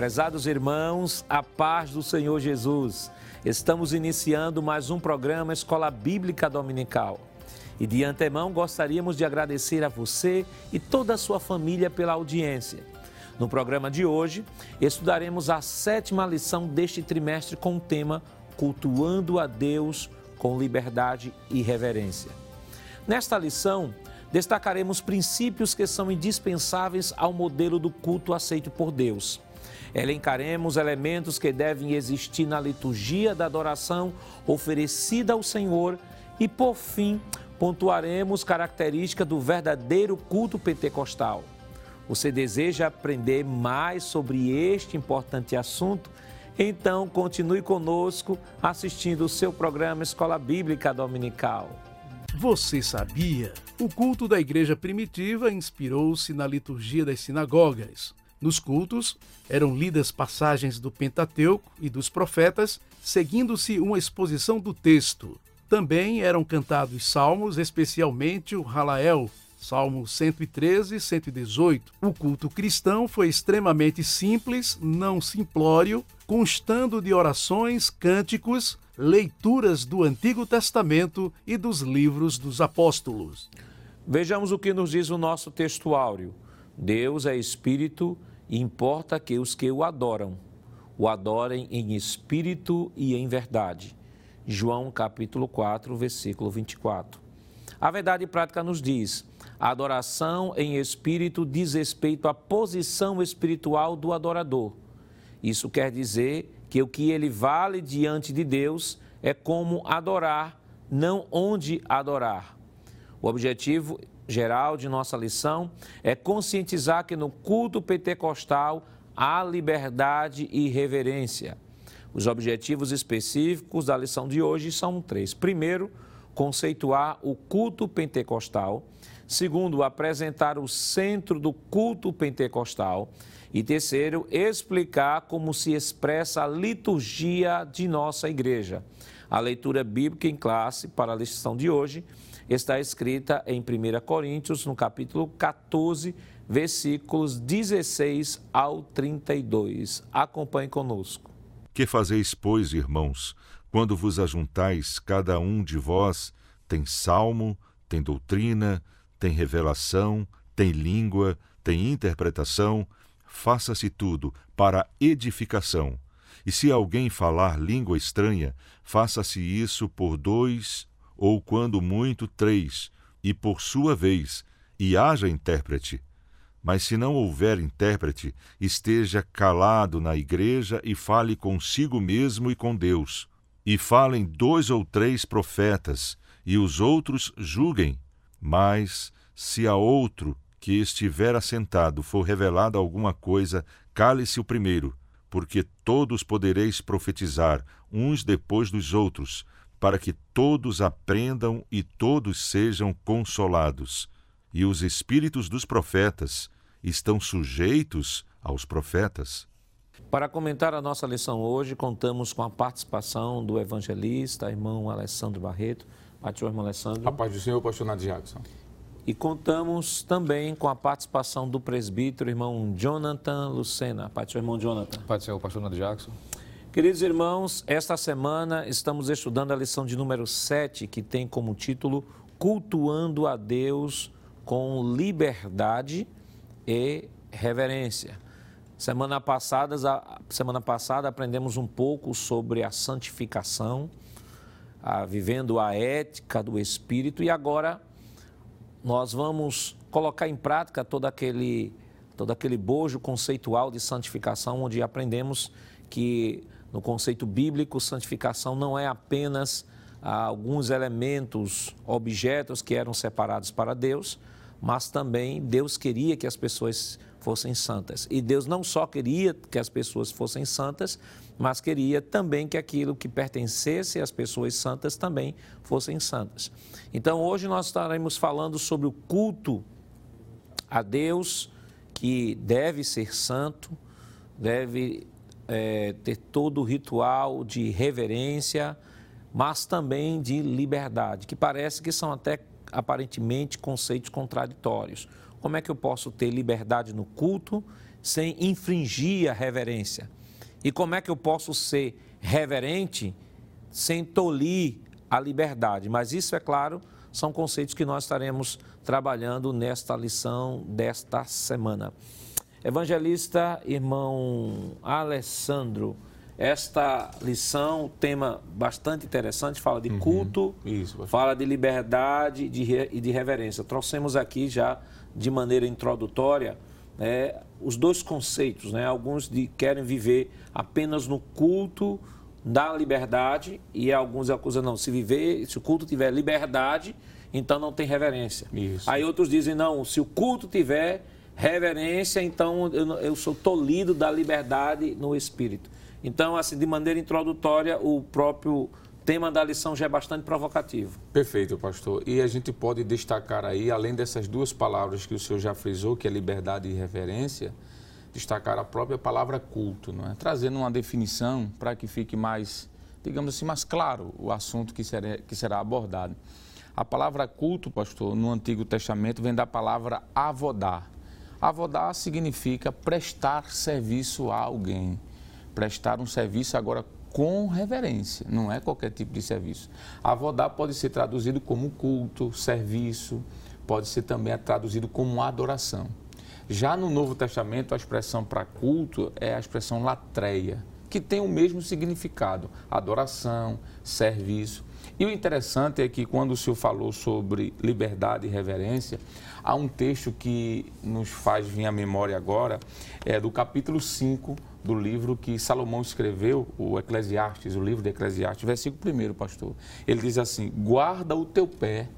Prezados irmãos, a paz do Senhor Jesus. Estamos iniciando mais um programa Escola Bíblica Dominical. E de antemão gostaríamos de agradecer a você e toda a sua família pela audiência. No programa de hoje, estudaremos a sétima lição deste trimestre com o tema Cultuando a Deus com liberdade e reverência. Nesta lição, destacaremos princípios que são indispensáveis ao modelo do culto aceito por Deus. Elencaremos elementos que devem existir na liturgia da adoração oferecida ao Senhor e, por fim, pontuaremos características do verdadeiro culto pentecostal. Você deseja aprender mais sobre este importante assunto? Então, continue conosco assistindo o seu programa Escola Bíblica Dominical. Você sabia? O culto da igreja primitiva inspirou-se na liturgia das sinagogas. Nos cultos, eram lidas passagens do Pentateuco e dos profetas, seguindo-se uma exposição do texto. Também eram cantados salmos, especialmente o Halael, Salmo 113 e 118. O culto cristão foi extremamente simples, não simplório, constando de orações, cânticos, leituras do Antigo Testamento e dos livros dos apóstolos. Vejamos o que nos diz o nosso texto áureo. Deus é espírito importa que os que o adoram o adorem em espírito e em verdade. João capítulo 4, versículo 24. A verdade prática nos diz: a adoração em espírito diz respeito à posição espiritual do adorador. Isso quer dizer que o que ele vale diante de Deus é como adorar, não onde adorar. O objetivo geral de nossa lição é conscientizar que no culto pentecostal há liberdade e reverência. Os objetivos específicos da lição de hoje são três. Primeiro, conceituar o culto pentecostal. Segundo, apresentar o centro do culto pentecostal. E terceiro, explicar como se expressa a liturgia de nossa igreja. A leitura bíblica em classe para a lição de hoje está escrita em 1 Coríntios, no capítulo 14, versículos 16 ao 32. Acompanhe conosco. Que fazeis, pois, irmãos, quando vos ajuntais, cada um de vós tem salmo, tem doutrina, tem revelação, tem língua, tem interpretação, faça-se tudo para edificação. E se alguém falar língua estranha, faça-se isso por dois, ou quando muito três, e por sua vez, e haja intérprete. Mas se não houver intérprete, esteja calado na igreja e fale consigo mesmo e com Deus. E falem dois ou três profetas, e os outros julguem. Mas, se a outro que estiver assentado for revelada alguma coisa, cale-se o primeiro, porque todos podereis profetizar, uns depois dos outros, para que todos aprendam e todos sejam consolados. E os espíritos dos profetas estão sujeitos aos profetas. Para comentar a nossa lição hoje, contamos com a participação do evangelista, irmão Alessandro Barreto. Do irmão Alessandro. A paz do Senhor, pastor Jackson. E contamos também com a participação do presbítero, irmão Jonathan Lucena. Pai do irmão Jonathan. Do Senhor, pastor Jackson. Queridos irmãos, esta semana estamos estudando a lição de número 7, que tem como título Cultuando a Deus com liberdade e reverência. Semana passada, semana passada aprendemos um pouco sobre a santificação, a, vivendo a ética do Espírito, e agora nós vamos colocar em prática todo aquele, todo aquele bojo conceitual de santificação, onde aprendemos que no conceito bíblico, santificação não é apenas ah, alguns elementos, objetos que eram separados para Deus, mas também Deus queria que as pessoas fossem santas. E Deus não só queria que as pessoas fossem santas, mas queria também que aquilo que pertencesse às pessoas santas também fossem santas. Então, hoje nós estaremos falando sobre o culto a Deus, que deve ser santo, deve é, ter todo o ritual de reverência, mas também de liberdade, que parece que são até aparentemente conceitos contraditórios. Como é que eu posso ter liberdade no culto sem infringir a reverência. E como é que eu posso ser reverente sem tolir a liberdade? Mas isso, é claro, são conceitos que nós estaremos trabalhando nesta lição desta semana. Evangelista, irmão Alessandro, esta lição, tema bastante interessante, fala de uhum, culto, isso, fala de liberdade e de, de reverência. Trouxemos aqui já, de maneira introdutória, né, os dois conceitos. Né? Alguns de, querem viver apenas no culto da liberdade e alguns acusam, não, se viver, se o culto tiver liberdade, então não tem reverência. Isso. Aí outros dizem, não, se o culto tiver reverência, então eu, eu sou tolhido da liberdade no espírito. Então, assim, de maneira introdutória, o próprio tema da lição já é bastante provocativo. Perfeito, pastor. E a gente pode destacar aí, além dessas duas palavras que o senhor já frisou, que é liberdade e reverência, destacar a própria palavra culto, não é? Trazendo uma definição para que fique mais, digamos assim, mais claro o assunto que que será abordado. A palavra culto, pastor, no Antigo Testamento vem da palavra avodar. Avodar significa prestar serviço a alguém prestar um serviço agora com reverência, não é qualquer tipo de serviço. Avodar pode ser traduzido como culto, serviço, pode ser também traduzido como adoração. Já no Novo Testamento, a expressão para culto é a expressão latreia, que tem o mesmo significado, adoração, serviço. E o interessante é que quando o senhor falou sobre liberdade e reverência, há um texto que nos faz vir à memória agora, é do capítulo 5 do livro que Salomão escreveu, o Eclesiastes, o livro de Eclesiastes, versículo 1, pastor. Ele diz assim: Guarda o teu pé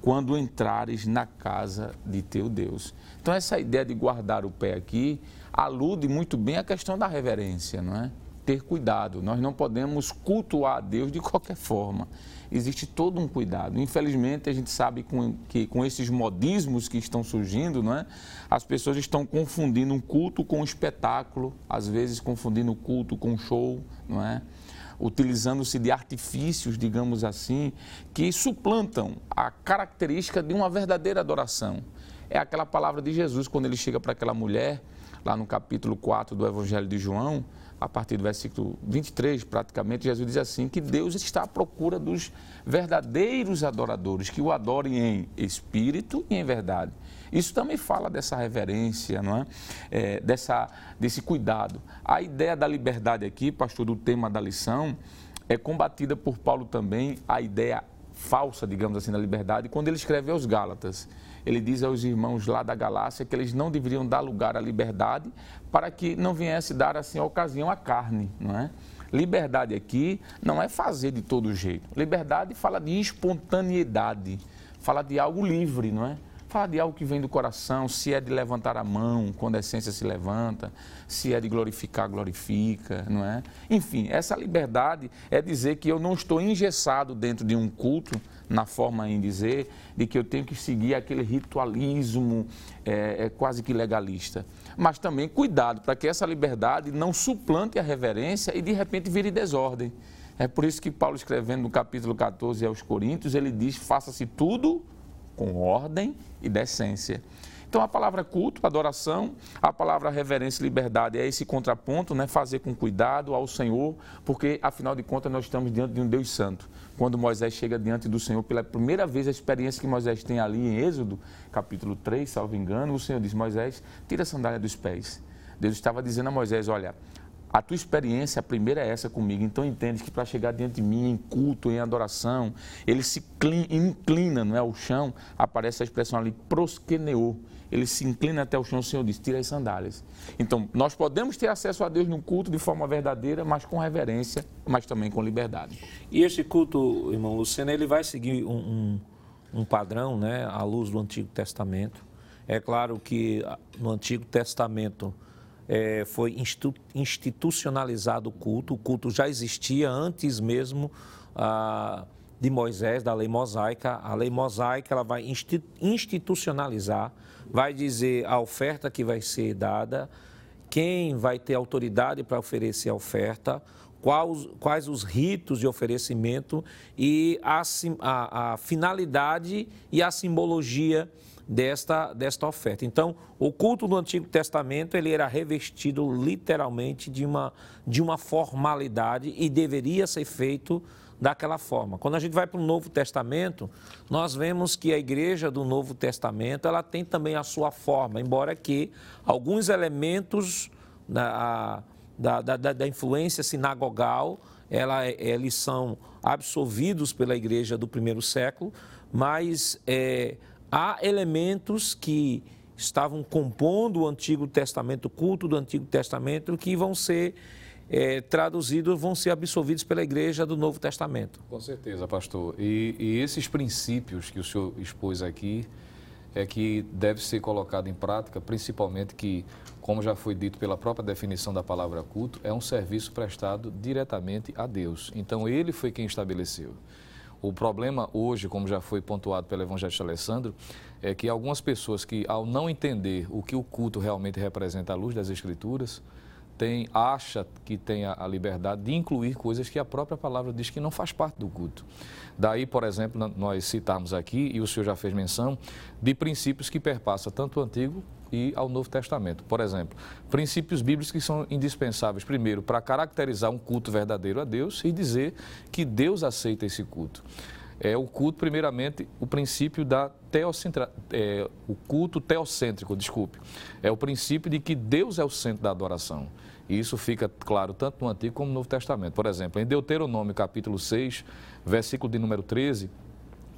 quando entrares na casa de teu Deus. Então, essa ideia de guardar o pé aqui alude muito bem à questão da reverência, não é? Ter cuidado. Nós não podemos cultuar a Deus de qualquer forma existe todo um cuidado. Infelizmente, a gente sabe que com esses modismos que estão surgindo, não é? as pessoas estão confundindo um culto com um espetáculo, às vezes confundindo o culto com um show, não é? utilizando-se de artifícios, digamos assim, que suplantam a característica de uma verdadeira adoração. É aquela palavra de Jesus quando ele chega para aquela mulher, lá no capítulo 4 do Evangelho de João, a partir do versículo 23, praticamente, Jesus diz assim: que Deus está à procura dos verdadeiros adoradores, que o adorem em espírito e em verdade. Isso também fala dessa reverência, não é? é dessa, desse cuidado. A ideia da liberdade aqui, pastor, do tema da lição, é combatida por Paulo também, a ideia falsa, digamos assim, da liberdade, quando ele escreve aos Gálatas ele diz aos irmãos lá da Galácia que eles não deveriam dar lugar à liberdade para que não viesse dar assim ocasião à carne, não é? Liberdade aqui não é fazer de todo jeito. Liberdade fala de espontaneidade, fala de algo livre, não é? Fala de algo que vem do coração, se é de levantar a mão quando a essência se levanta, se é de glorificar, glorifica, não é? Enfim, essa liberdade é dizer que eu não estou engessado dentro de um culto, na forma em dizer, de que eu tenho que seguir aquele ritualismo é, é quase que legalista. Mas também cuidado para que essa liberdade não suplante a reverência e de repente vire desordem. É por isso que Paulo, escrevendo no capítulo 14 aos Coríntios, ele diz: faça-se tudo com ordem e decência. Então a palavra culto, adoração, a palavra reverência e liberdade é esse contraponto, né? fazer com cuidado ao Senhor, porque afinal de contas nós estamos diante de um Deus santo. Quando Moisés chega diante do Senhor pela primeira vez, a experiência que Moisés tem ali em Êxodo, capítulo 3, salvo engano, o Senhor diz: Moisés, tira a sandália dos pés. Deus estava dizendo a Moisés: Olha, a tua experiência, a primeira é essa comigo. Então entende que para chegar diante de mim em culto, em adoração, ele se inclina, não é, ao chão, aparece a expressão ali, prosqueneou. Ele se inclina até o chão, o Senhor diz, tira as sandálias. Então, nós podemos ter acesso a Deus no culto de forma verdadeira, mas com reverência, mas também com liberdade. E esse culto, irmão Luciano, ele vai seguir um, um, um padrão, né, à luz do Antigo Testamento. É claro que no Antigo Testamento é, foi institucionalizado o culto. O culto já existia antes mesmo ah, de Moisés, da lei mosaica. A lei mosaica ela vai institucionalizar, vai dizer a oferta que vai ser dada, quem vai ter autoridade para oferecer a oferta, quais, quais os ritos de oferecimento e a, a, a finalidade e a simbologia desta, desta oferta. Então, o culto do Antigo Testamento ele era revestido literalmente de uma, de uma formalidade e deveria ser feito daquela forma. Quando a gente vai para o Novo Testamento, nós vemos que a igreja do Novo Testamento ela tem também a sua forma, embora que alguns elementos da, da, da, da influência sinagogal ela, eles são absorvidos pela igreja do primeiro século, mas é, há elementos que estavam compondo o Antigo Testamento, o culto do Antigo Testamento, que vão ser é, traduzidos, vão ser absorvidos pela igreja do Novo Testamento. Com certeza, pastor. E, e esses princípios que o senhor expôs aqui é que deve ser colocado em prática, principalmente que, como já foi dito pela própria definição da palavra culto, é um serviço prestado diretamente a Deus. Então, ele foi quem estabeleceu. O problema hoje, como já foi pontuado pelo evangelista Alessandro, é que algumas pessoas que, ao não entender o que o culto realmente representa à luz das Escrituras, tem, acha que tem a, a, liberdade de incluir coisas que a própria palavra diz que não faz parte do culto. Daí, por exemplo, nós citarmos aqui, e o senhor já fez menção, de princípios que perpassam tanto o Antigo e ao Novo Testamento. Por exemplo, princípios bíblicos que são indispensáveis, primeiro, para caracterizar um culto verdadeiro a Deus e dizer que Deus aceita esse culto é o culto, primeiramente, o princípio da teocentra, é, o culto teocêntrico, desculpe. É o princípio de que Deus é o centro da adoração. E isso fica claro tanto no Antigo como no Novo Testamento. Por exemplo, em Deuteronômio, capítulo 6, versículo de número 13,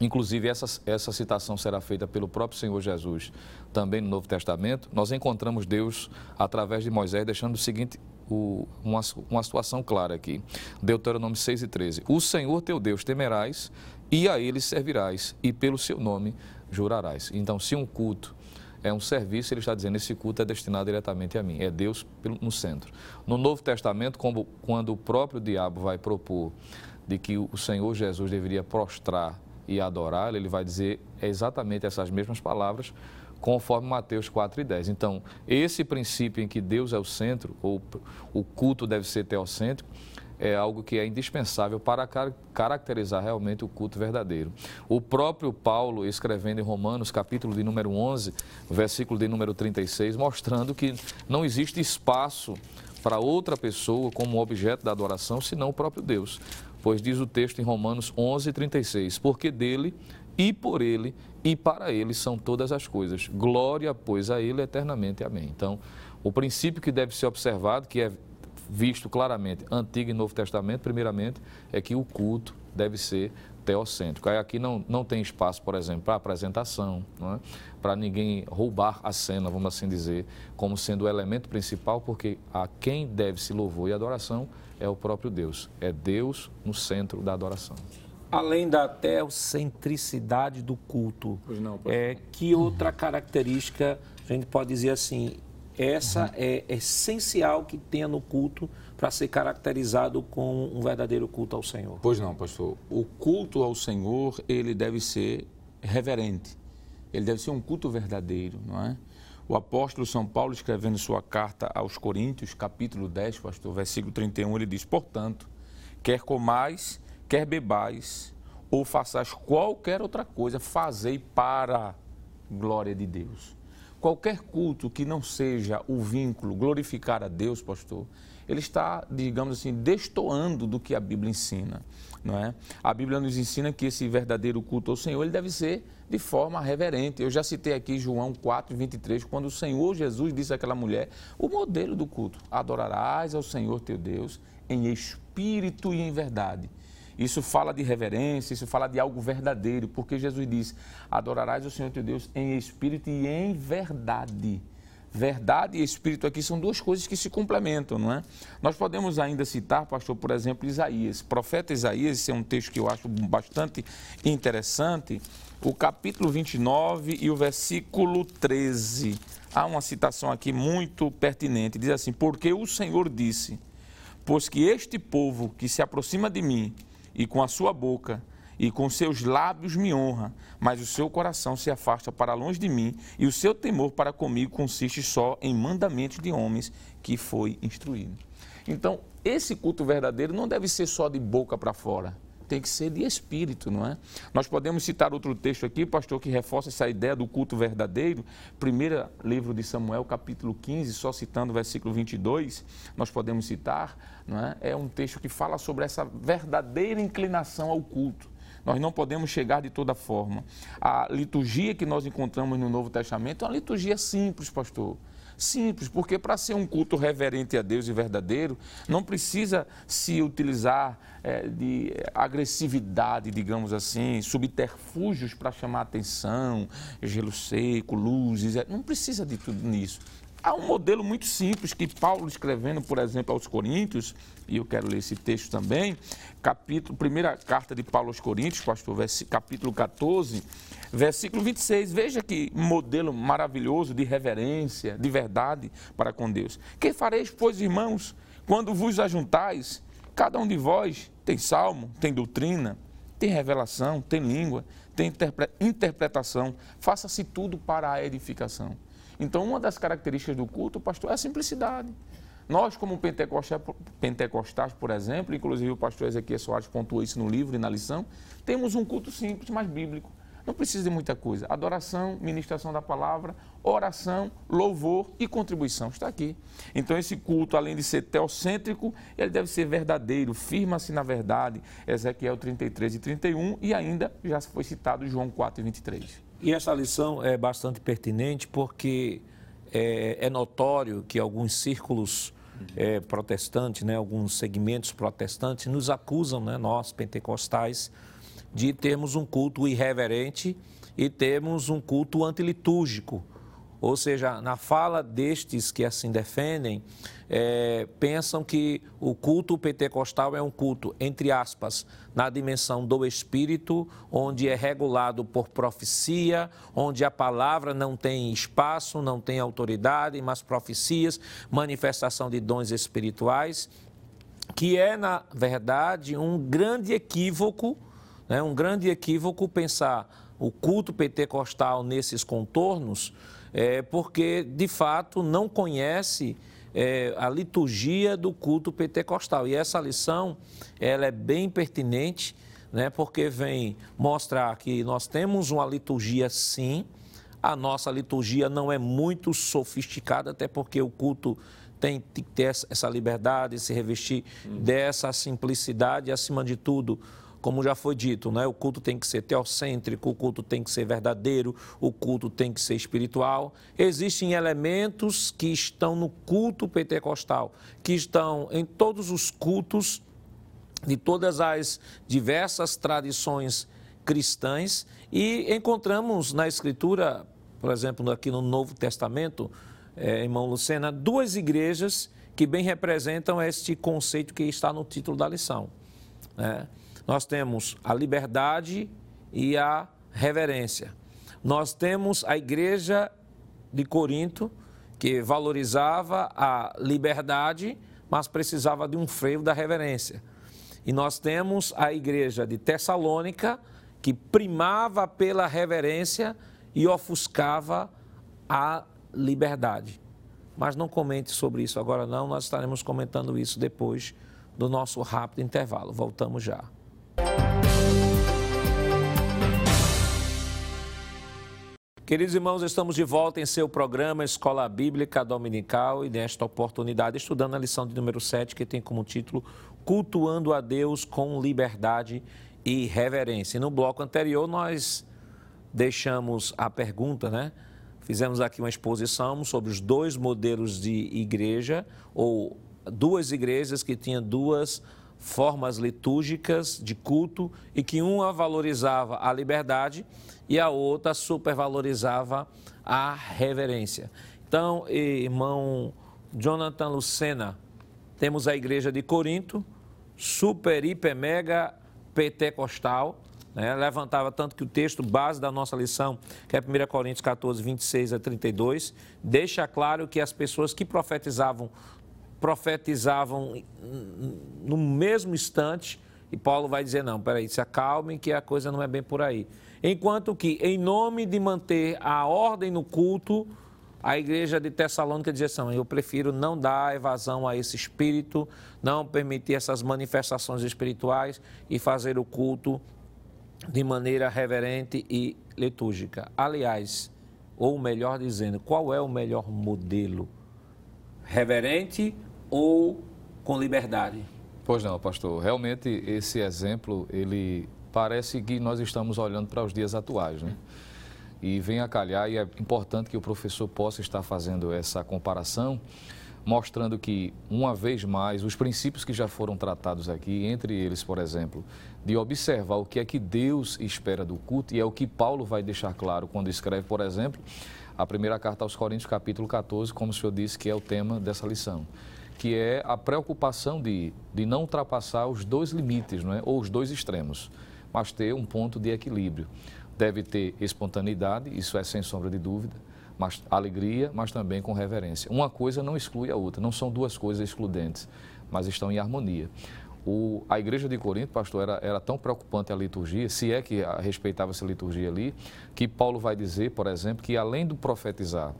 inclusive essa, essa citação será feita pelo próprio Senhor Jesus também no Novo Testamento, nós encontramos Deus, através de Moisés, deixando o seguinte o, uma, uma situação clara aqui. Deuteronômio 6 e 13. O Senhor teu Deus temerás e a ele servirás, e pelo seu nome jurarás. Então, se um culto é um serviço, ele está dizendo, esse culto é destinado diretamente a mim, é Deus no centro. No Novo Testamento, quando o próprio diabo vai propor de que o Senhor Jesus deveria prostrar e adorar, ele vai dizer exatamente essas mesmas palavras, conforme Mateus 4 e 10. Então, esse princípio em que Deus é o centro, ou o culto deve ser teocêntrico, é algo que é indispensável para caracterizar realmente o culto verdadeiro. O próprio Paulo, escrevendo em Romanos, capítulo de número 11, versículo de número 36, mostrando que não existe espaço para outra pessoa como objeto da adoração, senão o próprio Deus. Pois diz o texto em Romanos 11, 36, porque dele e por ele e para ele são todas as coisas. Glória, pois, a ele eternamente. Amém. Então, o princípio que deve ser observado, que é visto claramente, Antigo e Novo Testamento, primeiramente, é que o culto deve ser teocêntrico. Aí aqui não, não tem espaço, por exemplo, para apresentação, é? para ninguém roubar a cena, vamos assim dizer, como sendo o elemento principal, porque a quem deve se louvor e adoração é o próprio Deus. É Deus no centro da adoração. Além da teocentricidade do culto, não, é, que outra característica a gente pode dizer assim, essa é essencial que tenha no culto para ser caracterizado com um verdadeiro culto ao Senhor. Pois não, pastor. O culto ao Senhor, ele deve ser reverente. Ele deve ser um culto verdadeiro, não é? O apóstolo São Paulo, escrevendo sua carta aos Coríntios, capítulo 10, pastor, versículo 31, ele diz: Portanto, quer comais, quer bebais, ou façais qualquer outra coisa, fazei para a glória de Deus. Qualquer culto que não seja o vínculo glorificar a Deus, pastor, ele está, digamos assim, destoando do que a Bíblia ensina, não é? A Bíblia nos ensina que esse verdadeiro culto ao Senhor, ele deve ser de forma reverente. Eu já citei aqui João 4, 23, quando o Senhor Jesus disse àquela mulher, o modelo do culto, adorarás ao Senhor teu Deus em espírito e em verdade. Isso fala de reverência, isso fala de algo verdadeiro, porque Jesus diz: adorarás o Senhor teu Deus em espírito e em verdade. Verdade e espírito aqui são duas coisas que se complementam, não é? Nós podemos ainda citar, pastor, por exemplo, Isaías. Profeta Isaías, esse é um texto que eu acho bastante interessante. O capítulo 29 e o versículo 13. Há uma citação aqui muito pertinente. Diz assim: Porque o Senhor disse: Pois que este povo que se aproxima de mim e com a sua boca e com seus lábios me honra, mas o seu coração se afasta para longe de mim, e o seu temor para comigo consiste só em mandamentos de homens que foi instruído. Então, esse culto verdadeiro não deve ser só de boca para fora, tem que ser de espírito, não é? Nós podemos citar outro texto aqui, pastor, que reforça essa ideia do culto verdadeiro. Primeiro livro de Samuel, capítulo 15, só citando o versículo 22, nós podemos citar, não é? É um texto que fala sobre essa verdadeira inclinação ao culto. Nós não podemos chegar de toda forma. A liturgia que nós encontramos no Novo Testamento é uma liturgia simples, pastor Simples, porque para ser um culto reverente a Deus e verdadeiro, não precisa se utilizar é, de agressividade, digamos assim, subterfúgios para chamar atenção, gelo seco, luzes, é, não precisa de tudo nisso. Há um modelo muito simples que Paulo escrevendo, por exemplo, aos Coríntios, e eu quero ler esse texto também, capítulo, primeira carta de Paulo aos Coríntios, pastor, capítulo 14, versículo 26. Veja que modelo maravilhoso de reverência, de verdade para com Deus. Que fareis, pois, irmãos, quando vos ajuntais, cada um de vós tem salmo, tem doutrina, tem revelação, tem língua, tem interpretação. Faça-se tudo para a edificação. Então, uma das características do culto, pastor, é a simplicidade. Nós, como pentecostais, por exemplo, inclusive o pastor Ezequiel Soares pontuou isso no livro e na lição, temos um culto simples, mas bíblico. Não precisa de muita coisa. Adoração, ministração da palavra, oração, louvor e contribuição. Está aqui. Então, esse culto, além de ser teocêntrico, ele deve ser verdadeiro, firma-se na verdade. Ezequiel 33 e 31 e ainda já foi citado João 4 e 23. E essa lição é bastante pertinente porque é, é notório que alguns círculos é, protestantes, né, alguns segmentos protestantes, nos acusam, né, nós pentecostais, de termos um culto irreverente e termos um culto antilitúrgico. Ou seja, na fala destes que assim defendem, é, pensam que o culto pentecostal é um culto, entre aspas, na dimensão do espírito, onde é regulado por profecia, onde a palavra não tem espaço, não tem autoridade, mas profecias, manifestação de dons espirituais, que é, na verdade, um grande equívoco é um grande equívoco pensar o culto pentecostal nesses contornos, é, porque de fato não conhece é, a liturgia do culto pentecostal. E essa lição ela é bem pertinente, né, porque vem mostrar que nós temos uma liturgia sim. A nossa liturgia não é muito sofisticada, até porque o culto tem que ter essa liberdade, se revestir hum. dessa simplicidade acima de tudo, como já foi dito, né? o culto tem que ser teocêntrico, o culto tem que ser verdadeiro, o culto tem que ser espiritual. Existem elementos que estão no culto pentecostal, que estão em todos os cultos de todas as diversas tradições cristãs e encontramos na Escritura, por exemplo, aqui no Novo Testamento, é, irmão Lucena, duas igrejas que bem representam este conceito que está no título da lição. Né? Nós temos a liberdade e a reverência. Nós temos a igreja de Corinto, que valorizava a liberdade, mas precisava de um freio da reverência. E nós temos a igreja de Tessalônica, que primava pela reverência e ofuscava a liberdade. Mas não comente sobre isso agora, não, nós estaremos comentando isso depois do nosso rápido intervalo. Voltamos já. Queridos irmãos, estamos de volta em seu programa Escola Bíblica Dominical e nesta oportunidade estudando a lição de número 7, que tem como título Cultuando a Deus com Liberdade e Reverência. E no bloco anterior nós deixamos a pergunta, né? Fizemos aqui uma exposição sobre os dois modelos de igreja, ou duas igrejas que tinham duas formas litúrgicas de culto e que uma valorizava a liberdade e a outra supervalorizava a reverência. Então, irmão Jonathan Lucena, temos a igreja de Corinto, super, hiper, mega pentecostal, né? levantava tanto que o texto base da nossa lição, que é 1 Coríntios 14, 26 a 32, deixa claro que as pessoas que profetizavam, profetizavam no mesmo instante, e Paulo vai dizer, não, peraí, se acalmem que a coisa não é bem por aí. Enquanto que, em nome de manter a ordem no culto, A igreja de Tessalônica dizia assim: eu prefiro não dar evasão a esse espírito, não permitir essas manifestações espirituais e fazer o culto de maneira reverente e litúrgica. Aliás, ou melhor dizendo, qual é o melhor modelo? Reverente ou com liberdade? Pois não, pastor. Realmente esse exemplo, ele parece que nós estamos olhando para os dias atuais, né? E vem a calhar, e é importante que o professor possa estar fazendo essa comparação, mostrando que, uma vez mais, os princípios que já foram tratados aqui, entre eles, por exemplo, de observar o que é que Deus espera do culto, e é o que Paulo vai deixar claro quando escreve, por exemplo, a primeira carta aos Coríntios, capítulo 14, como o senhor disse, que é o tema dessa lição, que é a preocupação de, de não ultrapassar os dois limites, não é? ou os dois extremos, mas ter um ponto de equilíbrio. Deve ter espontaneidade, isso é sem sombra de dúvida, mas alegria, mas também com reverência. Uma coisa não exclui a outra, não são duas coisas excludentes, mas estão em harmonia. O, a igreja de Corinto, pastor, era, era tão preocupante a liturgia, se é que respeitava essa liturgia ali, que Paulo vai dizer, por exemplo, que além do profetizar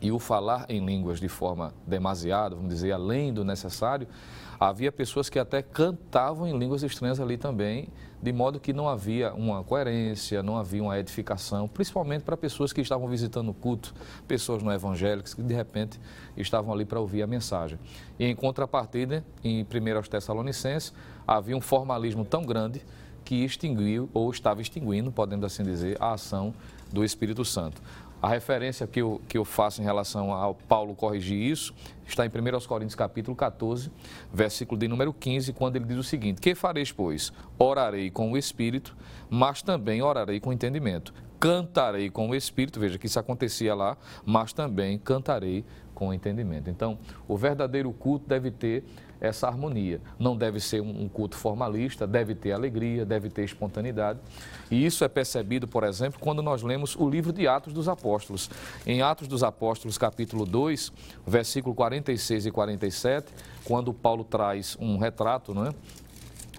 e o falar em línguas de forma demasiada, vamos dizer, além do necessário, havia pessoas que até cantavam em línguas estranhas ali também, de modo que não havia uma coerência, não havia uma edificação, principalmente para pessoas que estavam visitando o culto, pessoas não evangélicas que de repente estavam ali para ouvir a mensagem. E em contrapartida, em 1 Tessalonicenses, havia um formalismo tão grande que extinguiu, ou estava extinguindo, podemos assim dizer, a ação do Espírito Santo. A referência que eu, que eu faço em relação ao Paulo corrigir isso está em 1 Coríntios capítulo 14, versículo de número 15, quando ele diz o seguinte: Que fareis, pois? Orarei com o Espírito, mas também orarei com entendimento. Cantarei com o Espírito, veja que isso acontecia lá, mas também cantarei com entendimento. Então, o verdadeiro culto deve ter essa harmonia. Não deve ser um culto formalista, deve ter alegria, deve ter espontaneidade. E isso é percebido, por exemplo, quando nós lemos o livro de Atos dos Apóstolos. Em Atos dos Apóstolos, capítulo 2, versículo 46 e 47, quando Paulo traz um retrato, não é?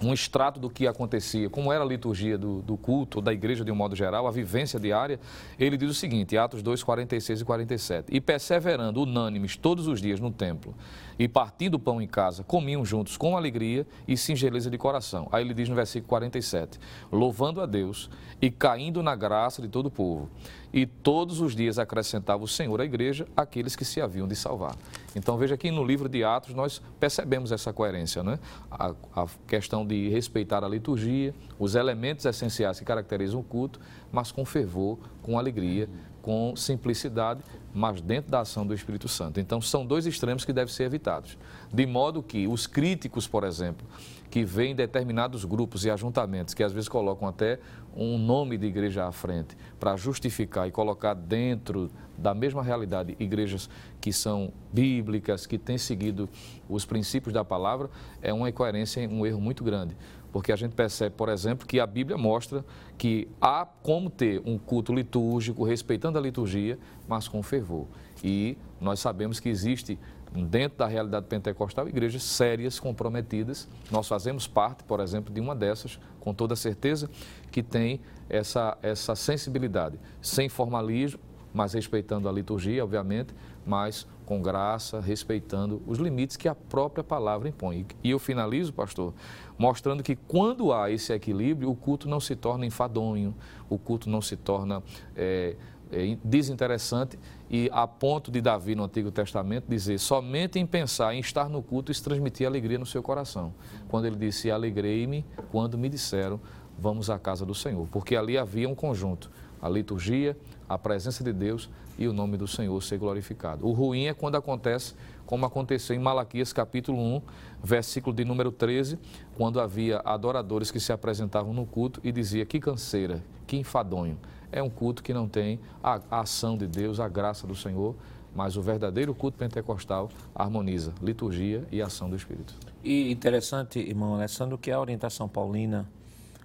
um extrato do que acontecia, como era a liturgia do, do, culto, da igreja de um modo geral, a vivência diária, ele diz o seguinte, Atos 2, 46 e 47. E perseverando unânimes todos os dias no templo, e partindo o pão em casa, comiam juntos com alegria e singeleza de coração. Aí ele diz no versículo 47, louvando a Deus e caindo na graça de todo o povo. E todos os dias acrescentava o Senhor à igreja aqueles que se haviam de salvar. Então veja que no livro de Atos nós percebemos essa coerência, né? A, a questão de respeitar a liturgia, os elementos essenciais que caracterizam o culto, mas com fervor, com alegria, com simplicidade, mas dentro da ação do Espírito Santo. Então, são dois extremos que devem ser evitados. De modo que os críticos, por exemplo, que veem determinados grupos e ajuntamentos, que às vezes colocam até um nome de igreja à frente, para justificar e colocar dentro da mesma realidade igrejas que são bíblicas, que têm seguido os princípios da palavra, é uma incoerência, um erro muito grande porque a gente percebe, por exemplo, que a Bíblia mostra que há como ter um culto litúrgico, respeitando a liturgia, mas com fervor. E nós sabemos que existe dentro da realidade pentecostal igrejas sérias, comprometidas. Nós fazemos parte, por exemplo, de uma dessas, com toda certeza, que tem essa, essa sensibilidade, sem formalismo, mas respeitando a liturgia, obviamente, mas com graça, respeitando os limites que a própria palavra impõe. E eu finalizo, pastor, mostrando que quando há esse equilíbrio, o culto não se torna enfadonho, o culto não se torna é, é, desinteressante e a ponto de Davi no Antigo Testamento dizer somente em pensar em estar no culto isso transmitir alegria no seu coração. Quando ele disse alegrei-me quando me disseram vamos à casa do Senhor, porque ali havia um conjunto, a liturgia, a presença de Deus e o nome do Senhor ser glorificado. O ruim é quando acontece como aconteceu em Malaquias capítulo 1, versículo de número 13, quando havia adoradores que se apresentavam no culto e dizia que canseira, que enfadonho. É um culto que não tem a, ação de Deus, a graça do Senhor, mas o verdadeiro culto pentecostal harmoniza liturgia e ação do Espírito. E interessante, irmão Alessandro, que a orientação paulina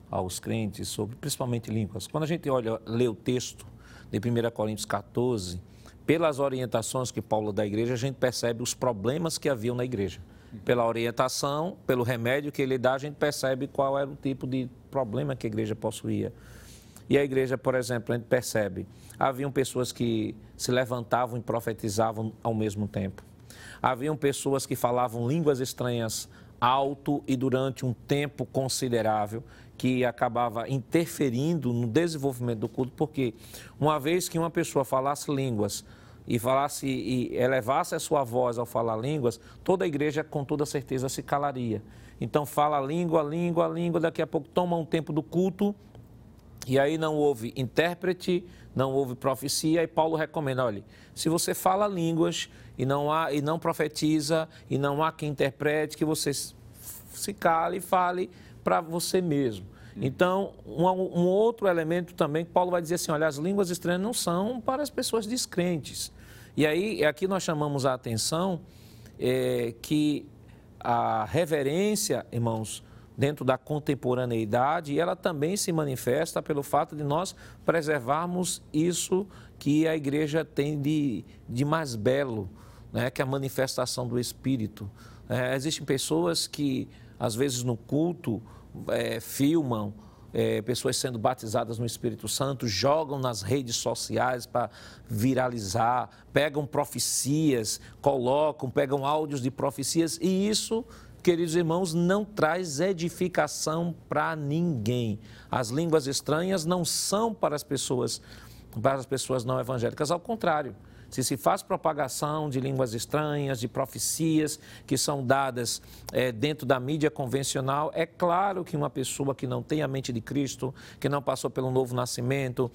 aos crentes sobre principalmente línguas. Quando a gente olha, lê o texto de 1 Coríntios 14, pelas orientações que Paulo à igreja, a gente percebe os problemas que haviam na igreja. Pela orientação, pelo remédio que ele dá, a gente percebe qual era o tipo de problema que a igreja possuía. E a igreja, por exemplo, a gente percebe, haviam pessoas que se levantavam e profetizavam ao mesmo tempo. Haviam pessoas que falavam línguas estranhas alto e durante um tempo considerável que acabava interferindo no desenvolvimento do culto, porque uma vez que uma pessoa falasse línguas e falasse e elevasse a sua voz ao falar línguas, toda a igreja com toda certeza se calaria. Então fala língua, língua, língua, daqui a pouco toma um tempo do culto e aí não houve intérprete, não houve profecia e Paulo recomenda, olha, se você fala línguas e não há e não profetiza e não há quem interprete, que você se cale e fale para você mesmo. Então, um, um, outro elemento também que Paulo vai dizer assim, olha, as línguas estranhas não são para as pessoas descrentes. E aí, aqui nós chamamos a atenção é, que a reverência, irmãos, dentro da contemporaneidade, ela também se manifesta pelo fato de nós preservarmos isso que a igreja tem de, de mais belo, né, que é a manifestação do Espírito. É, existem pessoas que, às vezes, no culto, é, filmam é, pessoas sendo batizadas no Espírito Santo, jogam nas redes sociais para viralizar, pegam profecias, colocam, pegam áudios de profecias, e isso queridos irmãos, não traz edificação para ninguém. As línguas estranhas não são para as pessoas, para as pessoas não evangélicas, ao contrário. Se se faz propagação de línguas estranhas, de profecias que são dadas é, dentro da mídia convencional, é claro que uma pessoa que não tem a mente de Cristo, que não passou pelo novo nascimento,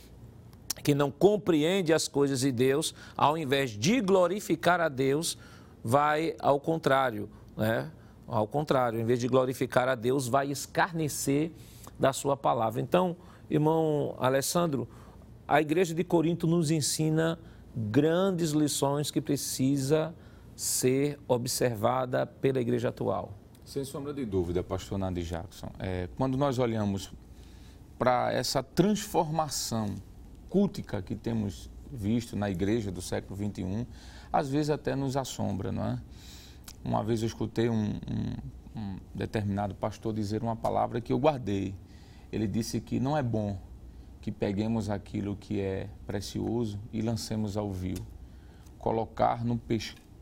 que não compreende as coisas de Deus, ao invés de glorificar a Deus, vai ao contrário, né? Ao contrário, em vez de glorificar a Deus, vai escarnecer da sua palavra. Então, irmão Alessandro, a igreja de Corinto nos ensina grandes lições que precisa ser observada pela igreja atual. Sem sombra de dúvida, pastor Nandi Jackson. É, quando nós olhamos para essa transformação cultica que temos visto na igreja do século XXI, às vezes até nos assombra, não é? Uma vez eu escutei um, um, um determinado pastor dizer uma palavra que eu guardei. Ele disse que não é bom que peguemos aquilo que é precioso e lancemos ao vil. Colocar no,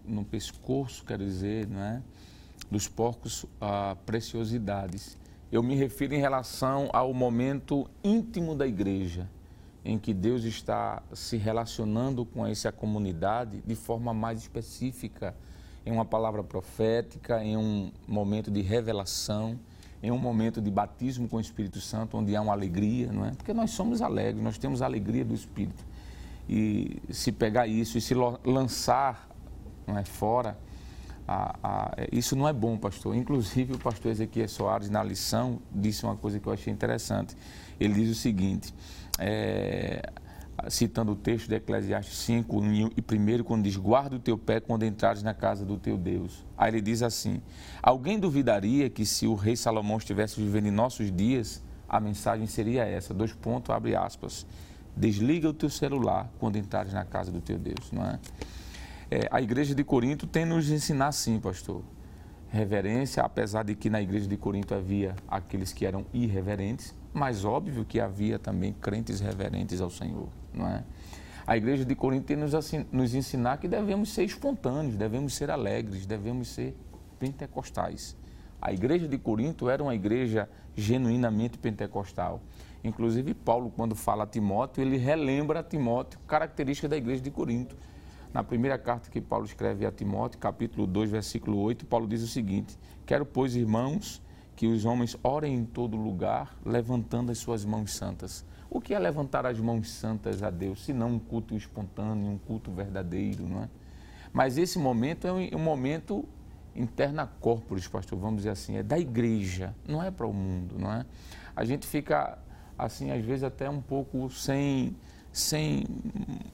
no pescoço, quer dizer, não é? dos porcos ah, preciosidades. Eu me refiro em relação ao momento íntimo da igreja, em que Deus está se relacionando com essa comunidade de forma mais específica em uma palavra profética, em um momento de revelação, em um momento de batismo com o Espírito Santo, onde há uma alegria, não é? Porque nós somos alegres, nós temos a alegria do Espírito. E se pegar isso e se lançar não é, fora, a, a, isso não é bom, pastor. Inclusive, o pastor Ezequiel Soares, na lição, disse uma coisa que eu achei interessante. Ele diz o seguinte: é, citando o texto de Eclesiastes 5, e primeiro, quando diz: Guarda o teu pé quando entrares na casa do teu Deus. Aí ele diz assim: Alguém duvidaria que se o rei Salomão estivesse vivendo em nossos dias, a mensagem seria essa: dois pontos, abre aspas. Desliga o teu celular quando entrares na casa do teu Deus, não é? é a igreja de Corinto tem nos ensinar sim, pastor. Reverência, apesar de que na igreja de Corinto havia aqueles que eram irreverentes, mas óbvio que havia também crentes reverentes ao Senhor não é? A igreja de Corinto tem nos, nos ensinar que devemos ser espontâneos, devemos ser alegres, devemos ser pentecostais. A igreja de Corinto era uma igreja genuinamente pentecostal. Inclusive, Paulo, quando fala a Timóteo, ele relembra a Timóteo característica da igreja de Corinto. Na primeira carta que Paulo escreve a Timóteo, capítulo 2, versículo 8, Paulo diz o seguinte: Quero, pois, irmãos, que os homens orem em todo lugar, levantando as suas mãos santas. O que é levantar as mãos santas a Deus, se não um culto espontâneo, um culto verdadeiro, não é? Mas esse momento é um, momento interna corporis, pastor, vamos dizer assim, é da igreja, não é para o mundo, não é? A gente fica, assim, às vezes até um pouco sem, sem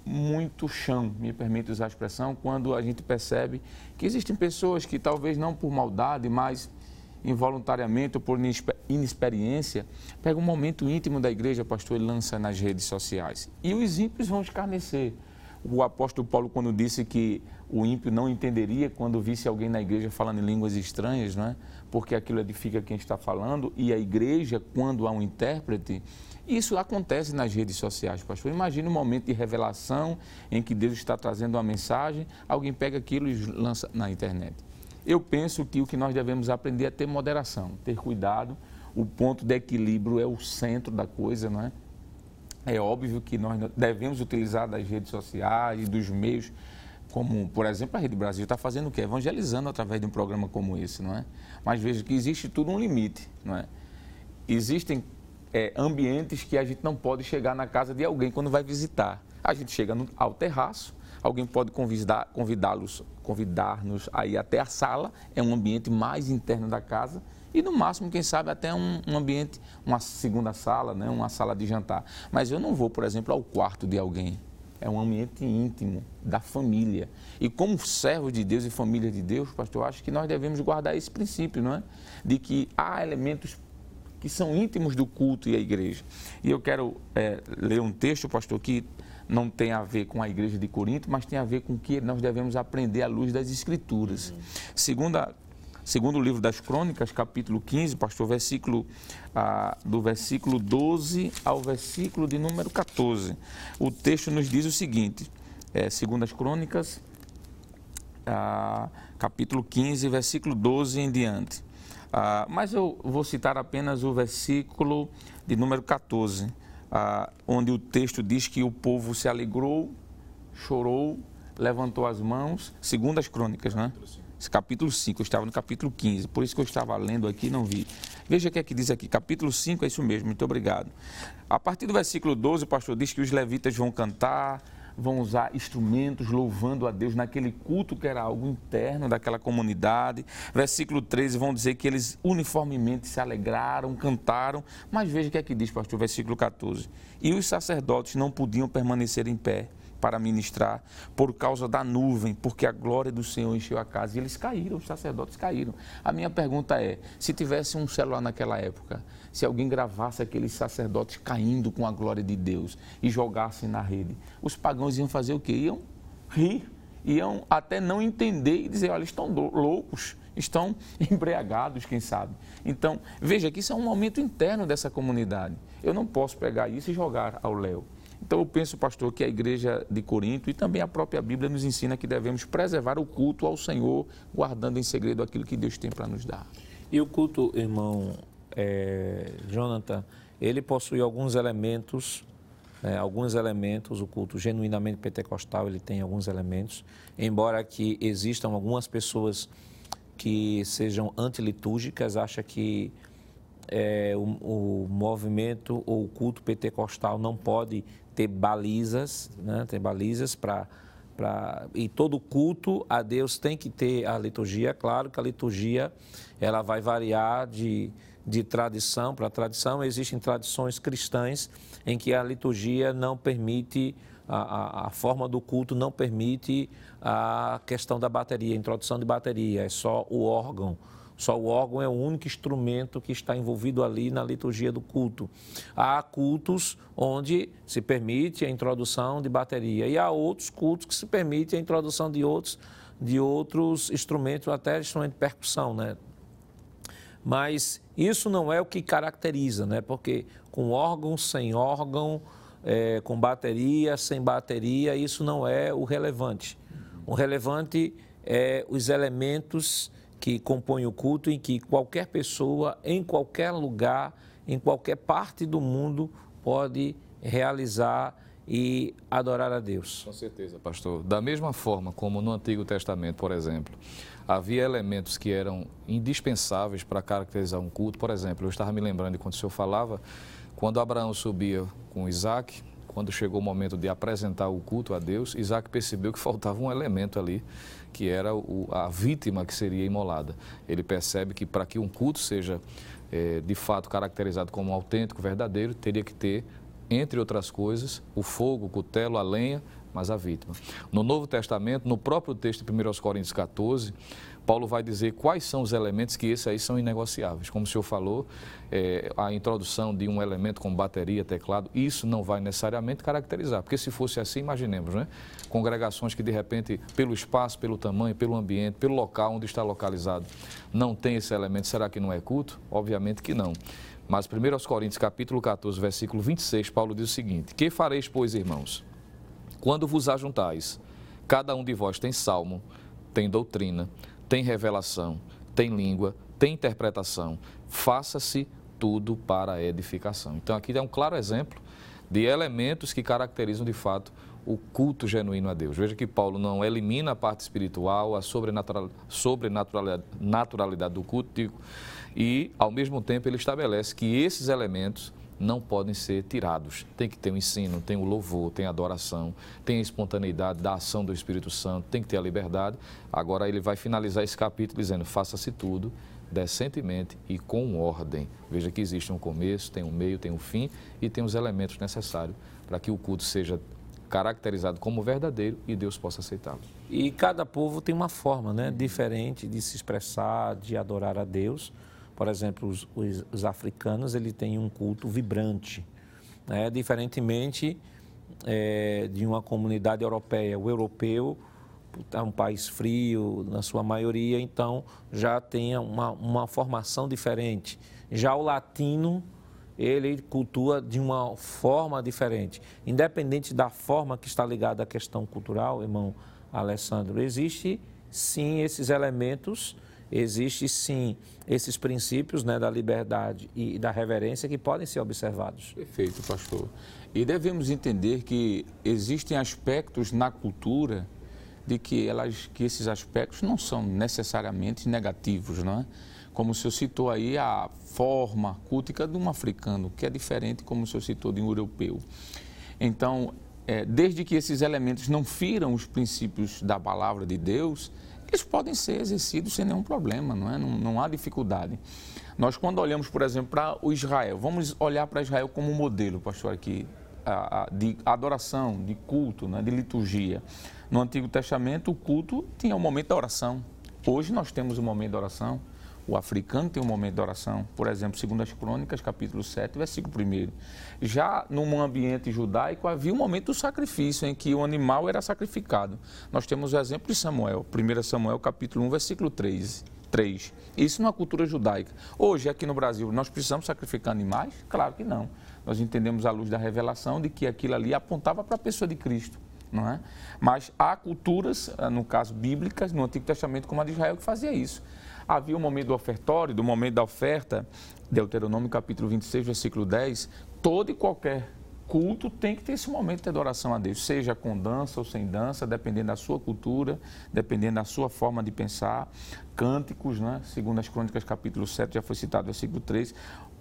muito chão, me permite usar a expressão, quando a gente percebe que existem pessoas que talvez não por maldade, mas involuntariamente ou por inexperiência, pega um momento íntimo da igreja, pastor, e lança nas redes sociais. E os ímpios vão escarnecer. O apóstolo Paulo, quando disse que o ímpio não entenderia quando visse alguém na igreja falando em línguas estranhas, não é? porque aquilo edifica quem está falando, e a igreja, quando há um intérprete, isso acontece nas redes sociais, pastor. Imagine um momento de revelação em que Deus está trazendo uma mensagem, alguém pega aquilo e lança na internet. Eu penso que o que nós devemos aprender é ter moderação, ter cuidado. O ponto de equilíbrio é o centro da coisa, não é? É óbvio que nós devemos utilizar das redes sociais dos meios, como, por exemplo, a Rede Brasil está fazendo o quê? Evangelizando através de um programa como esse, não é? Mas veja que existe tudo um limite, não é? Existem é, ambientes que a gente não pode chegar na casa de alguém quando vai visitar. A gente chega no, ao terraço, alguém pode convidar, convidá-los, convidar-nos aí até a sala, é um ambiente mais interno da casa, e no máximo, quem sabe, até um, um, ambiente, uma segunda sala, né, uma sala de jantar. Mas eu não vou, por exemplo, ao quarto de alguém. É um ambiente íntimo da família. E como servos de Deus e família de Deus, pastor, eu acho que nós devemos guardar esse princípio, não é? De que há elementos que são íntimos do culto e a igreja. E eu quero é, ler um texto, pastor, que não tem a ver com a igreja de Corinto, mas tem a ver com o que nós devemos aprender à luz das Escrituras. Uhum. Segunda, segundo o livro das Crônicas, capítulo 15, pastor, versículo, ah, do versículo 12 ao versículo de número 14. O texto nos diz o seguinte, é, segundo as Crônicas, ah, capítulo 15, versículo 12 em diante. Ah, mas eu vou citar apenas o versículo de número 14, ah, onde o texto diz que o povo se alegrou, chorou, levantou as mãos, segundo as crônicas, né? Capítulo 5, eu estava no capítulo 15, por isso que eu estava lendo aqui e não vi. Veja o que é que diz aqui, capítulo 5 é isso mesmo, muito obrigado. A partir do versículo 12, o pastor diz que os levitas vão cantar, vão usar instrumentos louvando a Deus naquele culto que era algo interno daquela comunidade. Versículo 13 vão dizer que eles uniformemente se alegraram, cantaram, mas veja o que é que diz, pastor, versículo 14. E os sacerdotes não podiam permanecer em pé para ministrar por causa da nuvem, porque a glória do Senhor encheu a casa. E eles caíram, os sacerdotes caíram. A minha pergunta é: se tivesse um celular naquela época, se alguém gravasse aqueles sacerdotes caindo com a glória de Deus e jogassem na rede, os pagãos iam fazer o quê? Iam rir, iam até não entender e dizer: olha, estão loucos estão embriagados, quem sabe. Então, veja que isso é um momento interno dessa comunidade. Eu não posso pegar isso e jogar ao léu. Então eu penso, pastor, que a igreja de Corinto e também a própria Bíblia nos ensina que devemos preservar o culto ao Senhor, guardando em segredo aquilo que Deus tem para nos dar. E o culto, irmão é, Jonathan, ele possui alguns elementos, é, alguns elementos, o culto genuinamente pentecostal, ele tem alguns elementos, embora que existam algumas pessoas que sejam antilitúrgicas, acha que é, o, o, movimento ou o culto pentecostal não pode ter balizas, né? ter balizas para Pra, e todo culto a Deus tem que ter a liturgia. Claro que a liturgia ela vai variar de, de tradição para tradição. Existem tradições cristãs em que a liturgia não permite, a, a, a, forma do culto não permite a questão da bateria, a introdução de bateria, é só o órgão. Só o órgão é o único instrumento que está envolvido ali na liturgia do culto. Há cultos onde se permite a introdução de bateria e há outros cultos que se permite a introdução de outros, de outros instrumentos, até instrumento de percussão, né? Mas isso não é o que caracteriza, né? Porque com órgão, sem órgão, é, com bateria, sem bateria, isso não é o relevante. O relevante é os elementos que compõe o culto, em que qualquer pessoa, em qualquer lugar, em qualquer parte do mundo, pode realizar e adorar a Deus. Com certeza, pastor. Da mesma forma como no Antigo Testamento, por exemplo, havia elementos que eram indispensáveis para caracterizar um culto. Por exemplo, eu estava me lembrando de quando o senhor falava, quando Abraão subia com Isaac, quando chegou o momento de apresentar o culto a Deus, Isaac percebeu que faltava um elemento ali que era o, a vítima que seria imolada. Ele percebe que para que um culto seja é, de fato caracterizado como autêntico, verdadeiro, teria que ter, entre outras coisas, o fogo, o cutelo, a lenha, mas a vítima. No Novo Testamento, no próprio texto de 1 Coríntios 14, Paulo vai dizer quais são os elementos que esses aí são inegociáveis. Como o senhor falou, é, a introdução de um elemento como bateria, teclado, isso não vai necessariamente caracterizar, porque se fosse assim, imaginemos, né? Congregações que de repente, pelo espaço, pelo tamanho, pelo ambiente, pelo local onde está localizado, não tem esse elemento, será que não é culto? Obviamente que não. Mas 1 Coríntios capítulo 14, versículo 26, Paulo diz o seguinte: Que fareis, pois, irmãos? Quando vos ajuntais, cada um de vós tem salmo, tem doutrina, tem revelação, tem língua, tem interpretação. Faça-se tudo para a edificação. Então aqui é um claro exemplo de elementos que caracterizam de fato o culto genuíno a Deus. Veja que Paulo não elimina a parte espiritual, a sobrenatural, sobrenaturalidade do culto, e ao mesmo tempo ele estabelece que esses elementos não podem ser tirados. Tem que ter o ensino, tem o louvor, tem a adoração, tem a espontaneidade da ação do Espírito Santo, tem que ter a liberdade. Agora ele vai finalizar esse capítulo dizendo: faça-se tudo decentemente e com ordem. Veja que existe um começo, tem um meio, tem um fim e tem os elementos necessários para que o culto seja caracterizado como verdadeiro e Deus possa aceitá-lo. E cada povo tem uma forma né, diferente de se expressar, de adorar a Deus. Por exemplo, os, os, os africanos ele têm um culto vibrante, né? diferentemente é, de uma comunidade europeia. O europeu é um país frio, na sua maioria, então já tem uma, uma formação diferente. Já o latino, ele cultua de uma forma diferente. Independente da forma que está ligada à questão cultural, irmão Alessandro, existe sim esses elementos existe sim esses princípios né, da liberdade e da reverência que podem ser observados. Perfeito, pastor. E devemos entender que existem aspectos na cultura de que, elas, que esses aspectos não são necessariamente negativos, não é? Como o senhor citou aí, a forma cultica de um africano, que é diferente, como o senhor citou, de um europeu. Então, é, desde que esses elementos não firam os princípios da palavra de Deus, eles podem ser exercidos sem nenhum problema, não, é? não, não há dificuldade. Nós, quando olhamos, por exemplo, para o Israel, vamos olhar para Israel como modelo, pastor, aqui, de adoração, de culto, né, de liturgia. No Antigo Testamento, o culto tinha o um momento da oração. Hoje nós temos o um momento da oração. O africano tem um momento de oração, por exemplo, segundo as crônicas, capítulo 7, versículo 1. Já num ambiente judaico havia um momento do sacrifício em que o animal era sacrificado. Nós temos o exemplo de Samuel, 1 Samuel capítulo 1, versículo 3. 3. Isso numa cultura judaica. Hoje, aqui no Brasil, nós precisamos sacrificar animais? Claro que não. Nós entendemos à luz da revelação de que aquilo ali apontava para a pessoa de Cristo. Não é? Mas há culturas, eh, no caso bíblicas, no Antigo Testamento, como a de Israel, que fazia isso havia o um momento do ofertório, do momento da oferta, Deuteronômio capítulo 26, versículo 10, todo e qualquer culto tem que ter esse momento de adoração a Deus, seja com dança ou sem dança, dependendo da sua cultura, dependendo da sua forma de pensar, cânticos, né? segundo as crônicas capítulo 7, já foi citado versículo 3,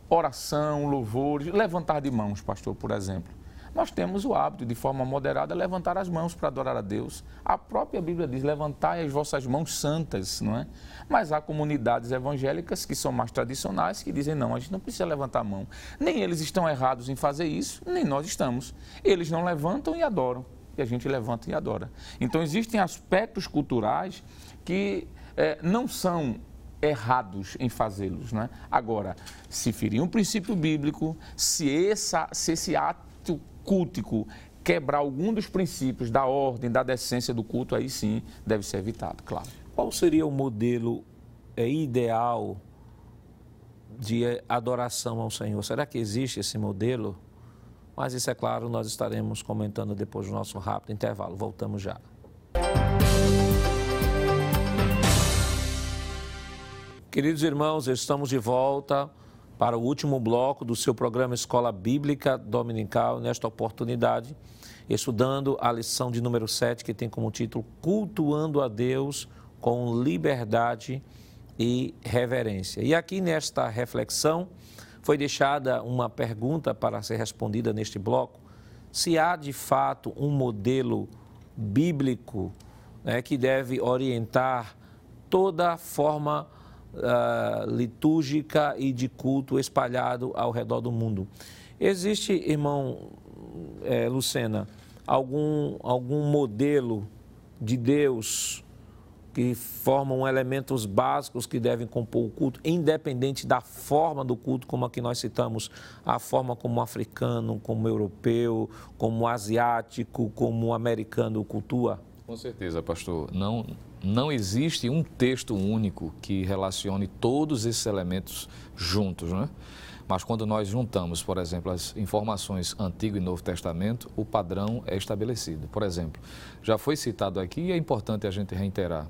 oração, louvores, levantar de mãos, pastor, por exemplo nós temos o hábito, de forma moderada, levantar as mãos para adorar a Deus. A própria Bíblia diz: levantai as vossas mãos santas, não é? Mas há comunidades evangélicas que são mais tradicionais que dizem: não, a gente não precisa levantar a mão. Nem eles estão errados em fazer isso, nem nós estamos. Eles não levantam e adoram, e a gente levanta e adora. Então, existem aspectos culturais que é, não são errados em fazê-los. Né? Agora, se ferir um princípio bíblico, se, essa, se esse ato cultico quebrar algum dos princípios da ordem, da decência do culto, aí sim deve ser evitado, claro. Qual seria o modelo é, ideal de adoração ao Senhor? Será que existe esse modelo? Mas isso é claro, nós estaremos comentando depois do nosso rápido intervalo. Voltamos já. Queridos irmãos, estamos de volta para o último bloco do seu programa Escola Bíblica Dominical, nesta oportunidade, estudando a lição de número 7, que tem como título Cultuando a Deus com Liberdade e Reverência. E aqui nesta reflexão foi deixada uma pergunta para ser respondida neste bloco: se há de fato um modelo bíblico né, que deve orientar toda forma uh, litúrgica e de culto espalhado ao redor do mundo. Existe, irmão é, Lucena, algum, algum modelo de Deus que formam elementos básicos que devem compor o culto, independente da forma do culto, como aqui nós citamos, a forma como africano, como europeu, como asiático, como americano cultua? Com certeza, pastor. Não, não existe um texto único que relacione todos esses elementos juntos, né? Mas quando nós juntamos, por exemplo, as informações Antigo e Novo Testamento, o padrão é estabelecido. Por exemplo, já foi citado aqui e é importante a gente reiterar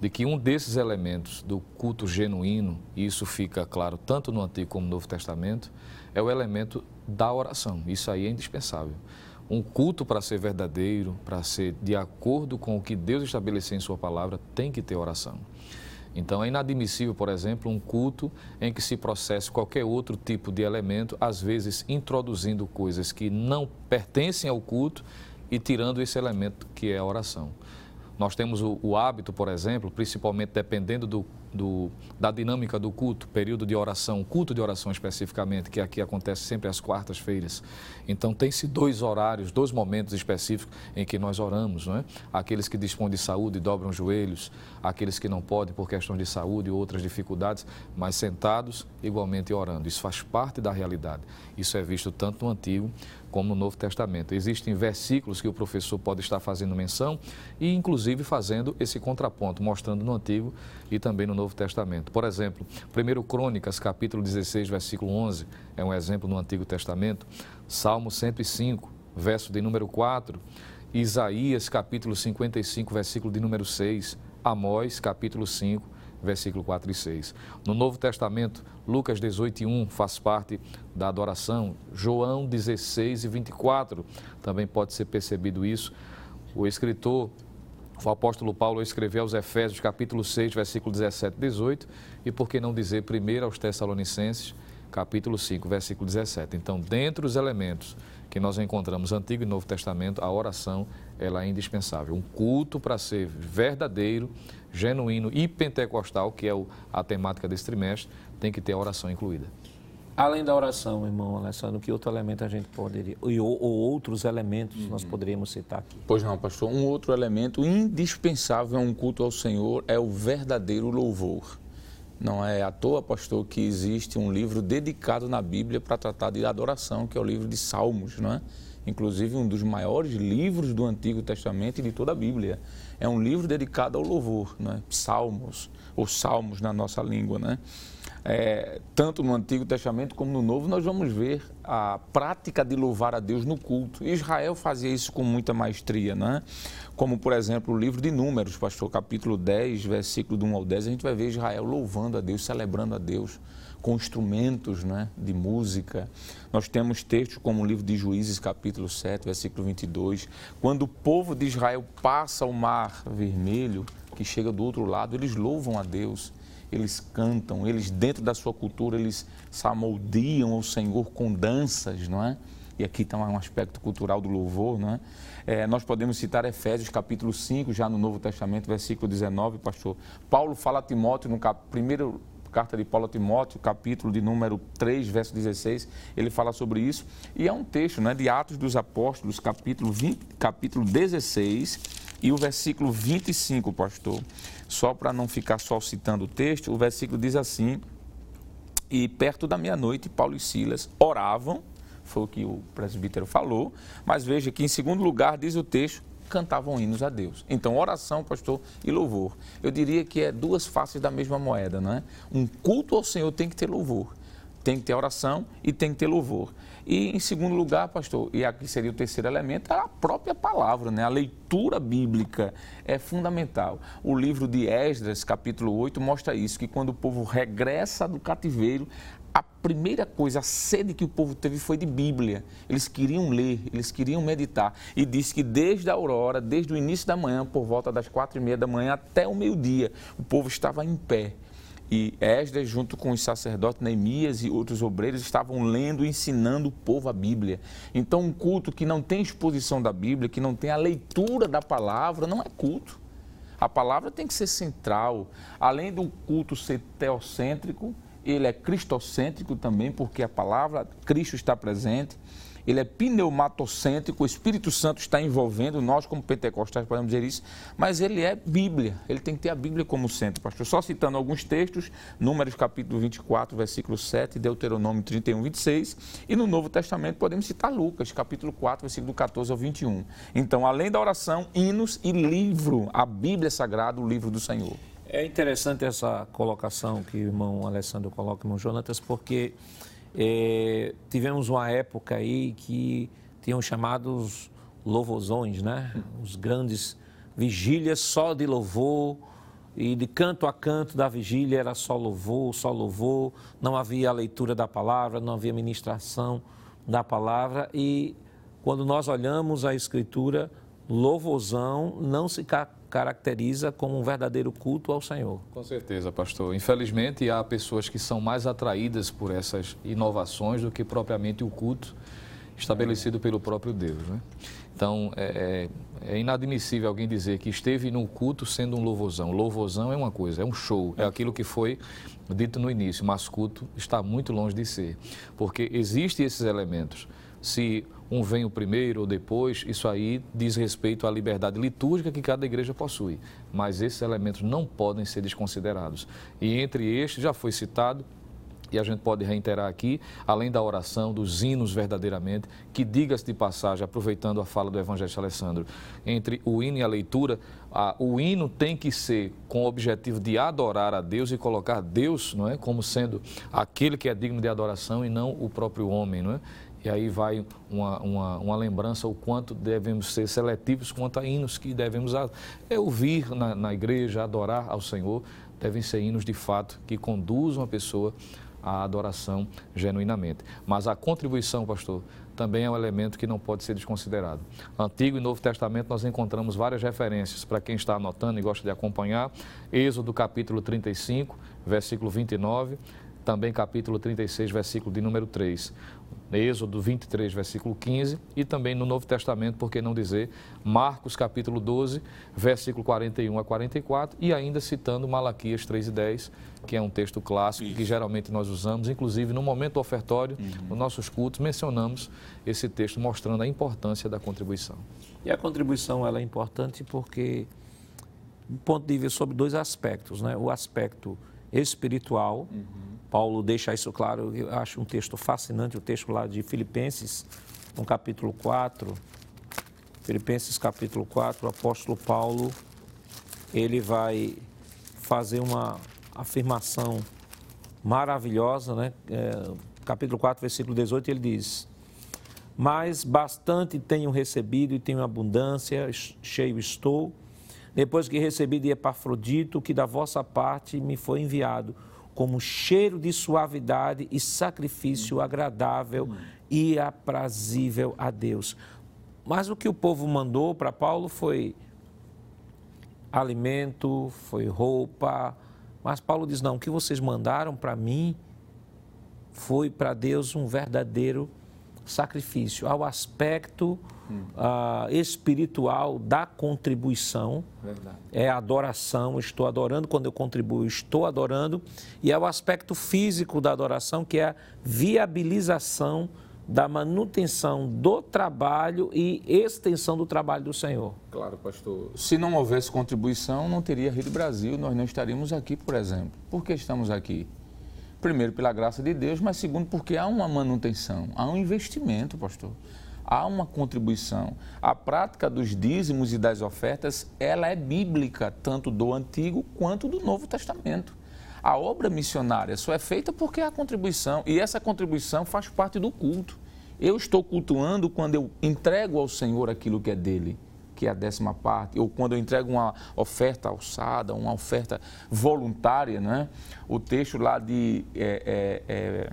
de que um desses elementos do culto genuíno, e isso fica claro tanto no Antigo como no Novo Testamento, é o elemento da oração. Isso aí é indispensável. Um culto para ser verdadeiro, para ser de acordo com o que Deus estabeleceu em Sua palavra, tem que ter oração. Então é inadmissível, por exemplo, um culto em que se processe qualquer outro tipo de elemento, às vezes introduzindo coisas que não pertencem ao culto e tirando esse elemento que é a oração. Nós temos o, o hábito, por exemplo, principalmente dependendo do do, da dinâmica do culto, período de oração, culto de oração especificamente, que aqui acontece sempre às quartas-feiras. Então, tem-se dois horários, dois momentos específicos em que nós oramos, não é? Aqueles que dispõem de saúde dobram os joelhos, aqueles que não podem por questões de saúde e outras dificuldades, mas sentados igualmente orando. Isso faz parte da realidade. Isso é visto tanto no Antigo como no Novo Testamento. Existem versículos que o professor pode estar fazendo menção e, inclusive, fazendo esse contraponto, mostrando no Antigo e também no Novo Testamento. Por exemplo, 1 Crônicas, capítulo 16, versículo 11, é um exemplo no Antigo Testamento. Salmo 105, verso de número 4. Isaías, capítulo 55, versículo de número 6. Amós, capítulo 5, versículo 4 e 6. No Novo Testamento, Lucas 18 e 1 faz parte da adoração. João 16 e 24 também pode ser percebido isso. O escritor, o apóstolo Paulo escreveu aos Efésios, capítulo 6, versículo 17 e 18, e por que não dizer primeiro aos Tessalonicenses, capítulo 5, versículo 17. Então, dentre os elementos que nós encontramos Antigo e Novo Testamento, a oração ela é indispensável. Um culto para ser verdadeiro, genuíno e pentecostal, que é o, a temática desse trimestre, tem que ter a oração incluída. Além da oração, irmão Alessandro, que outro elemento a gente poderia, ou, ou outros elementos uhum. nós poderíamos citar aqui? Pois não, pastor. Um outro elemento indispensável a um culto ao Senhor é o verdadeiro louvor. Não é à toa, pastor, que existe um livro dedicado na Bíblia para tratar de adoração, que é o livro de Salmos, não é? Inclusive um dos maiores livros do Antigo Testamento e de toda a Bíblia. É um livro dedicado ao louvor, não é? Salmos, ou salmos na nossa língua, né? É, tanto no Antigo Testamento como no Novo, nós vamos ver a prática de louvar a Deus no culto. Israel fazia isso com muita maestria, né? como por exemplo o livro de Números, pastor, capítulo 10, versículo de 1 ao 10, a gente vai ver Israel louvando a Deus, celebrando a Deus com instrumentos né, de música. Nós temos textos como o livro de Juízes, capítulo 7, versículo 22. Quando o povo de Israel passa o mar vermelho, que chega do outro lado, eles louvam a Deus, eles cantam, eles dentro da sua cultura, eles samoldiam o Senhor com danças, não é? E aqui está um aspecto cultural do louvor, não é? É, nós podemos citar Efésios capítulo 5, já no Novo Testamento, versículo 19, pastor. Paulo fala a Timóteo, no cap... primeiro carta de Paulo a Timóteo, capítulo de número 3, verso 16, ele fala sobre isso. E é um texto né, de Atos dos Apóstolos, capítulo, 20, capítulo 16 e o versículo 25, pastor. Só para não ficar só citando o texto, o versículo diz assim: E perto da meia-noite, Paulo e Silas oravam foi o que o presbítero falou, mas veja que em segundo lugar diz o texto, cantavam hinos a Deus. Então, oração, pastor, e louvor. Eu diria que é duas faces da mesma moeda, não é? Um culto ao Senhor tem que ter louvor. Tem que ter oração e tem que ter louvor. E em segundo lugar, pastor, e aqui seria o terceiro elemento, é a própria palavra, né? A leitura bíblica é fundamental. O livro de Esdras, capítulo 8, mostra isso, que quando o povo regressa do cativeiro, a primeira coisa, a sede que o povo teve foi de Bíblia. Eles queriam ler, eles queriam meditar. E diz que desde a aurora, desde o início da manhã, por volta das quatro e meia da manhã até o meio-dia, o povo estava em pé. E Esdras, junto com os sacerdotes Neemias e outros obreiros, estavam lendo e ensinando o povo a Bíblia. Então, um culto que não tem exposição da Bíblia, que não tem a leitura da palavra, não é culto. A palavra tem que ser central. Além do culto ser teocêntrico, ele é cristocêntrico também, porque a palavra Cristo está presente. ele é pneumatocêntrico, o Espírito Santo está envolvendo, nós como pentecostais podemos dizer isso, mas ele é Bíblia, ele tem que ter a Bíblia como centro, pastor. Só citando alguns textos, Números capítulo 24, versículo 7, Deuteronômio 31, 26, e no Novo Testamento podemos citar Lucas, capítulo 4, versículo 14 ao 21. Então, além da oração, hinos e livro, a Bíblia Sagrada, o livro do Senhor. É interessante essa colocação que o irmão Alessandro coloca, irmão Jonatas, porque é, tivemos uma época aí que tinham chamados louvozões, né? Os grandes vigílias só de louvor e de canto a canto da vigília era só louvor, só louvor, não havia a leitura da palavra, não havia ministração da palavra e quando nós olhamos a escritura, louvorzão não se caracteriza como um verdadeiro culto ao Senhor. Com certeza, pastor. Infelizmente, há pessoas que são mais atraídas por essas inovações do que propriamente o culto estabelecido pelo próprio Deus. Né? Então, é, é, é, inadmissível alguém dizer que esteve no culto sendo um louvorzão. Louvorzão é uma coisa, é um show, é aquilo que foi dito no início, mas culto está muito longe de ser, porque existem esses elementos. Se um vem o primeiro ou depois, isso aí diz respeito à liberdade litúrgica que cada igreja possui. Mas esses elementos não podem ser desconsiderados. E entre estes, já foi citado, e a gente pode reiterar aqui, além da oração, dos hinos verdadeiramente, que diga-se de passagem, aproveitando a fala do evangelista Alessandro, entre o hino e a leitura, a, o hino tem que ser com o objetivo de adorar a Deus e colocar Deus não é, como sendo aquele que é digno de adoração e não o próprio homem. Não é? E aí vai uma, uma, uma, lembrança o quanto devemos ser seletivos quanto a hinos que devemos é ouvir na, na igreja, adorar ao Senhor. Devem ser hinos de fato que conduzam a pessoa à adoração genuinamente. Mas a contribuição, pastor, também é um elemento que não pode ser desconsiderado. Antigo e Novo Testamento nós encontramos várias referências para quem está anotando e gosta de acompanhar. Êxodo capítulo 35, versículo 29, também capítulo 36, versículo de número 3. Êxodo 23, versículo 15, e também no Novo Testamento, por que não dizer, Marcos capítulo 12, versículo 41 a 44, e ainda citando Malaquias 3 e 10, que é um texto clássico Isso. que geralmente nós usamos, inclusive no momento ofertório, uhum. nos nossos cultos, mencionamos esse texto mostrando a importância da contribuição. E a contribuição ela é importante porque, do ponto de vista sobre dois aspectos, né? o aspecto espiritual, uhum Paulo deixa isso claro, eu acho um texto fascinante, o texto lá de Filipenses, no capítulo 4. Filipenses capítulo 4, o apóstolo Paulo, ele vai fazer uma afirmação maravilhosa, né? É, capítulo 4, versículo 18, ele diz: Mas bastante tenho recebido e tenho abundância, cheio estou, depois que recebi de Epafrodito, que da vossa parte me foi enviado como cheiro de suavidade e sacrifício agradável e aprazível a Deus. Mas o que o povo mandou para Paulo foi alimento, foi roupa. Mas Paulo diz: não, o que vocês mandaram para mim foi para Deus um verdadeiro sacrifício, ao aspecto uh, espiritual da contribuição. Verdade. É a adoração, estou adorando, quando eu contribuo, estou adorando. E é o aspecto físico da adoração, que é a viabilização da manutenção do trabalho e extensão do trabalho do Senhor. Claro, pastor. Se não houvesse contribuição, não teria Rio do Brasil, nós não estaríamos aqui, por exemplo. Por que estamos aqui? Primeiro, pela graça de Deus, mas segundo, porque há uma manutenção, há um investimento, pastor. Há uma contribuição. A prática dos dízimos e das ofertas, ela é bíblica, tanto do Antigo quanto do Novo Testamento. A obra missionária só é feita porque há contribuição, e essa contribuição faz parte do culto. Eu estou cultuando quando eu entrego ao Senhor aquilo que é dele que é a décima parte, ou quando eu entrego uma oferta alçada, uma oferta voluntária, né? o texto lá de é, é,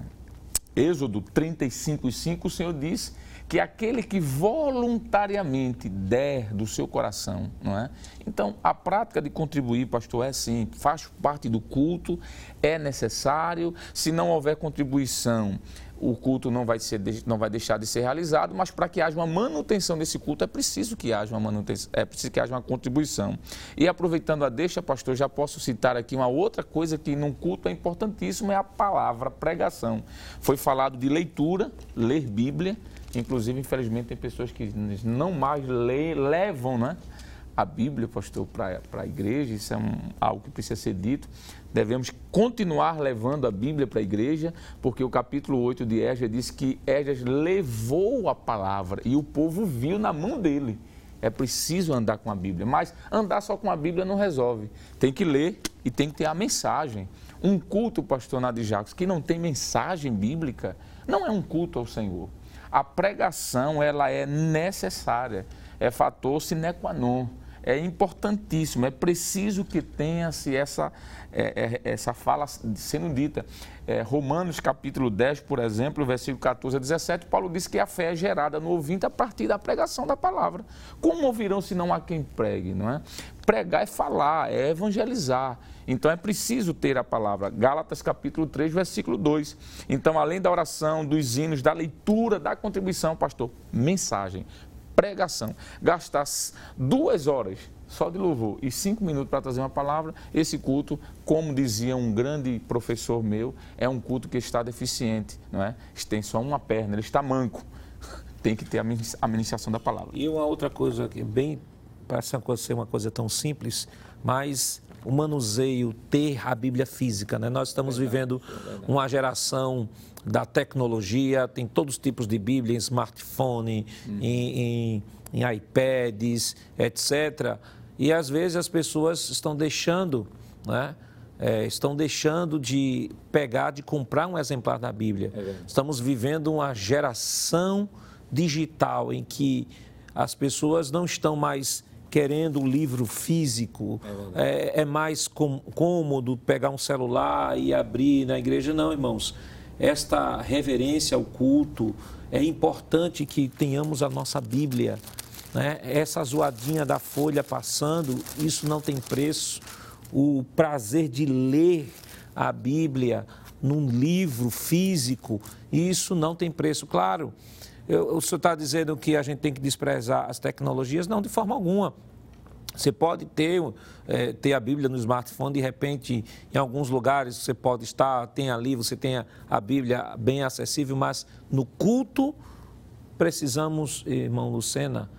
é, Êxodo 35 e 5, o Senhor diz que aquele que voluntariamente der do seu coração, não é? Então, a prática de contribuir, pastor, é sim, faz parte do culto, é necessário. Se não houver contribuição, o culto não vai, ser, não vai deixar de ser realizado, mas para que haja uma manutenção desse culto é preciso que haja uma manutenção, é preciso que haja uma contribuição. E aproveitando a deixa, pastor, já posso citar aqui uma outra coisa que num culto é importantíssimo, é a palavra pregação. Foi falado de leitura, ler Bíblia, Inclusive, infelizmente, tem pessoas que não mais lê, levam né, a Bíblia, pastor, para a igreja. Isso é um, algo que precisa ser dito. Devemos continuar levando a Bíblia para a igreja, porque o capítulo 8 de Esdras diz que Esdras levou a palavra e o povo viu na mão dele. É preciso andar com a Bíblia, mas andar só com a Bíblia não resolve. Tem que ler e tem que ter a mensagem. Um culto, pastor Nadir Jacques, que não tem mensagem bíblica, não é um culto ao Senhor. A pregação, ela é necessária, é fator sine qua non é importantíssimo, é preciso que tenha-se essa, é, é, essa fala sendo dita. É, Romanos capítulo 10, por exemplo, versículo 14 a 17, Paulo diz que a fé é gerada no ouvinte a partir da pregação da palavra. Como ouvirão se não há quem pregue, não é? Pregar é falar, é evangelizar. Então é preciso ter a palavra. Gálatas capítulo 3, versículo 2. Então, além da oração, dos hinos, da leitura, da contribuição, pastor, mensagem pregação, gastar duas horas só de louvor e cinco minutos para trazer uma palavra, esse culto, como dizia um grande professor meu, é um culto que está deficiente, não é? Tem só uma perna, ele está manco. Tem que ter a ministração da palavra. E uma outra coisa que bem parece ser uma coisa tão simples, mas o manuseio, ter a Bíblia física. Né? Nós estamos vivendo uma geração da tecnologia, tem todos os tipos de Bíblia, em smartphone, uhum. em, em, em iPads, etc. E às vezes as pessoas estão deixando, né? É, estão deixando de pegar, de comprar um exemplar da Bíblia. É Estamos vivendo uma geração digital em que as pessoas não estão mais querendo o livro físico, é, é, é mais com, cômodo pegar um celular e abrir na igreja. Não, irmãos. Esta reverência ao culto é importante que tenhamos a nossa Bíblia. Né? Essa zoadinha da folha passando, isso não tem preço. O prazer de ler a Bíblia num livro físico, isso não tem preço. Claro, eu, o senhor está dizendo que a gente tem que desprezar as tecnologias? Não, de forma alguma. Você pode ter, é, ter a Bíblia no smartphone, de repente, em alguns lugares você pode estar, tem ali, você tem a, a Bíblia bem acessível, mas no culto precisamos, irmão Lucena,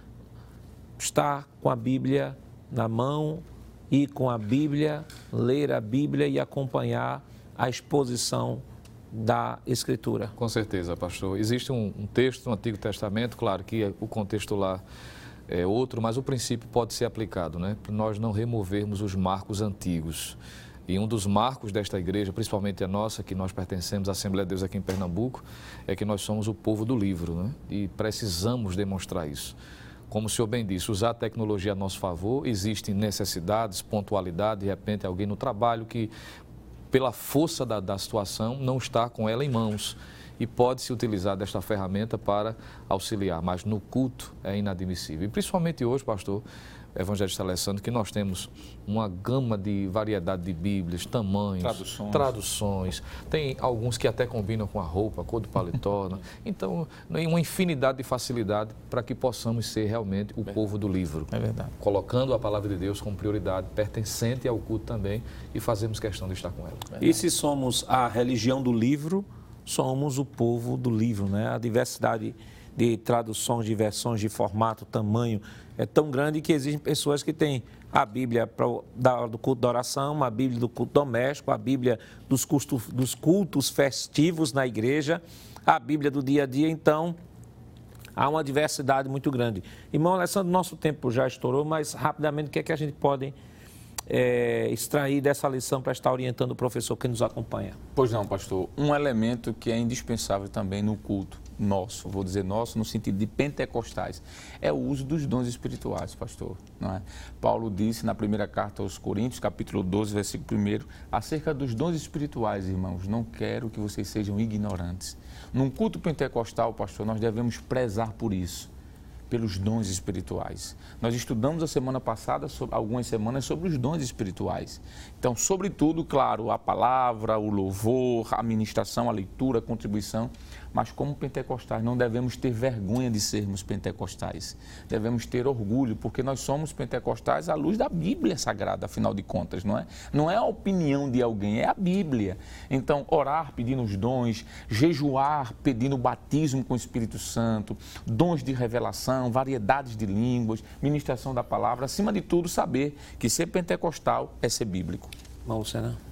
estar com a Bíblia na mão e com a Bíblia, ler a Bíblia e acompanhar a exposição da Escritura. Com certeza, pastor. Existe um, um texto no Antigo Testamento, claro que o contexto lá é outro, mas o princípio pode ser aplicado, né? Para nós não removermos os marcos antigos. E um dos marcos desta igreja, principalmente a nossa, que nós pertencemos à Assembleia de Deus aqui em Pernambuco, é que nós somos o povo do livro, né? E precisamos demonstrar isso. Como o senhor bem disse, usar a tecnologia a nosso favor, existem necessidades, pontualidade, de repente alguém no trabalho que pela força da, da situação, não está com ela em mãos e pode-se utilizar desta ferramenta para auxiliar, mas no culto é inadmissível. E principalmente hoje, pastor, evangelista Alessandro, que nós temos uma gama de variedade de Bíblias, tamanhos, traduções. traduções. Tem alguns que até combinam com a roupa, a cor do paletó. né? Então, uma infinidade de facilidade para que possamos ser realmente o é. povo do livro. É verdade. Colocando a palavra de Deus como prioridade, pertencente ao culto também, e fazemos questão de estar com ela. É e se somos a religião do livro, somos o povo do livro, né? A diversidade de traduções, de versões, de formato, tamanho é tão grande que existem pessoas que têm a Bíblia da, do culto da oração, a Bíblia do culto doméstico, a Bíblia dos, cultos, dos cultos festivos na igreja, a Bíblia do dia a dia. Então, há uma diversidade muito grande. Irmão Alessandro, nosso tempo já estourou, mas rapidamente o que é que a gente pode é, extrair dessa lição para estar orientando o professor que nos acompanha? Pois não, pastor. Um elemento que é indispensável também no culto nosso, vou dizer nosso no sentido de pentecostais, é o uso dos dons espirituais, pastor. Não é? Paulo disse na primeira carta aos Coríntios, capítulo 12, versículo 1, acerca dos dons espirituais, irmãos, não quero que vocês sejam ignorantes. Num culto pentecostal, pastor, nós devemos prezar por isso pelos dons espirituais. Nós estudamos a semana passada, algumas semanas, sobre os dons espirituais. Então, sobretudo, claro, a palavra, o louvor, a ministração, a leitura, a contribuição, Mas como pentecostais, não devemos ter vergonha de sermos pentecostais. Devemos ter orgulho, porque nós somos pentecostais à luz da Bíblia Sagrada, afinal de contas, não é? Não é a opinião de alguém, é a Bíblia. Então, orar pedindo os dons, jejuar pedindo batismo com o Espírito Santo, dons de revelação, variedades de línguas, ministração da palavra, acima de tudo, saber que ser pentecostal é ser bíblico.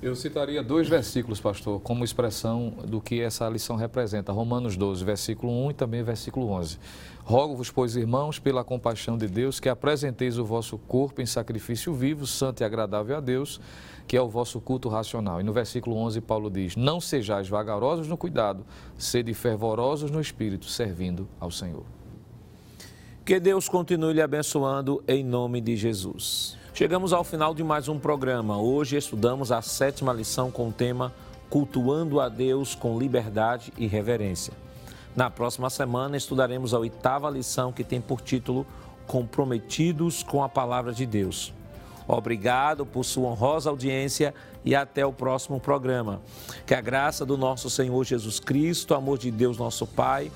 Eu citaria dois versículos, pastor, como expressão do que essa lição representa. Romanos 12, versículo 1 e também versículo 11. Rogo-vos, pois, irmãos, pela compaixão de Deus, que apresenteis o vosso corpo em sacrifício vivo, santo e agradável a Deus, que é o vosso culto racional. E no versículo 11, Paulo diz: Não sejais vagarosos no cuidado, sede fervorosos no espírito, servindo ao Senhor. Que Deus continue lhe abençoando em nome de Jesus. Chegamos ao final de mais um programa. Hoje estudamos a sétima lição com o tema Cultuando a Deus com liberdade e reverência. Na próxima semana estudaremos a oitava lição que tem por título Comprometidos com a Palavra de Deus. Obrigado por sua honrosa audiência e até o próximo programa. Que a graça do nosso Senhor Jesus Cristo, o amor de Deus, nosso Pai,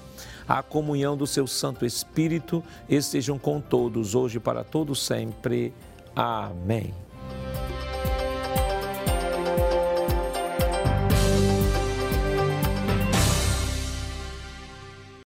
a comunhão do seu Santo Espírito estejam com todos, hoje para todos sempre. Amém.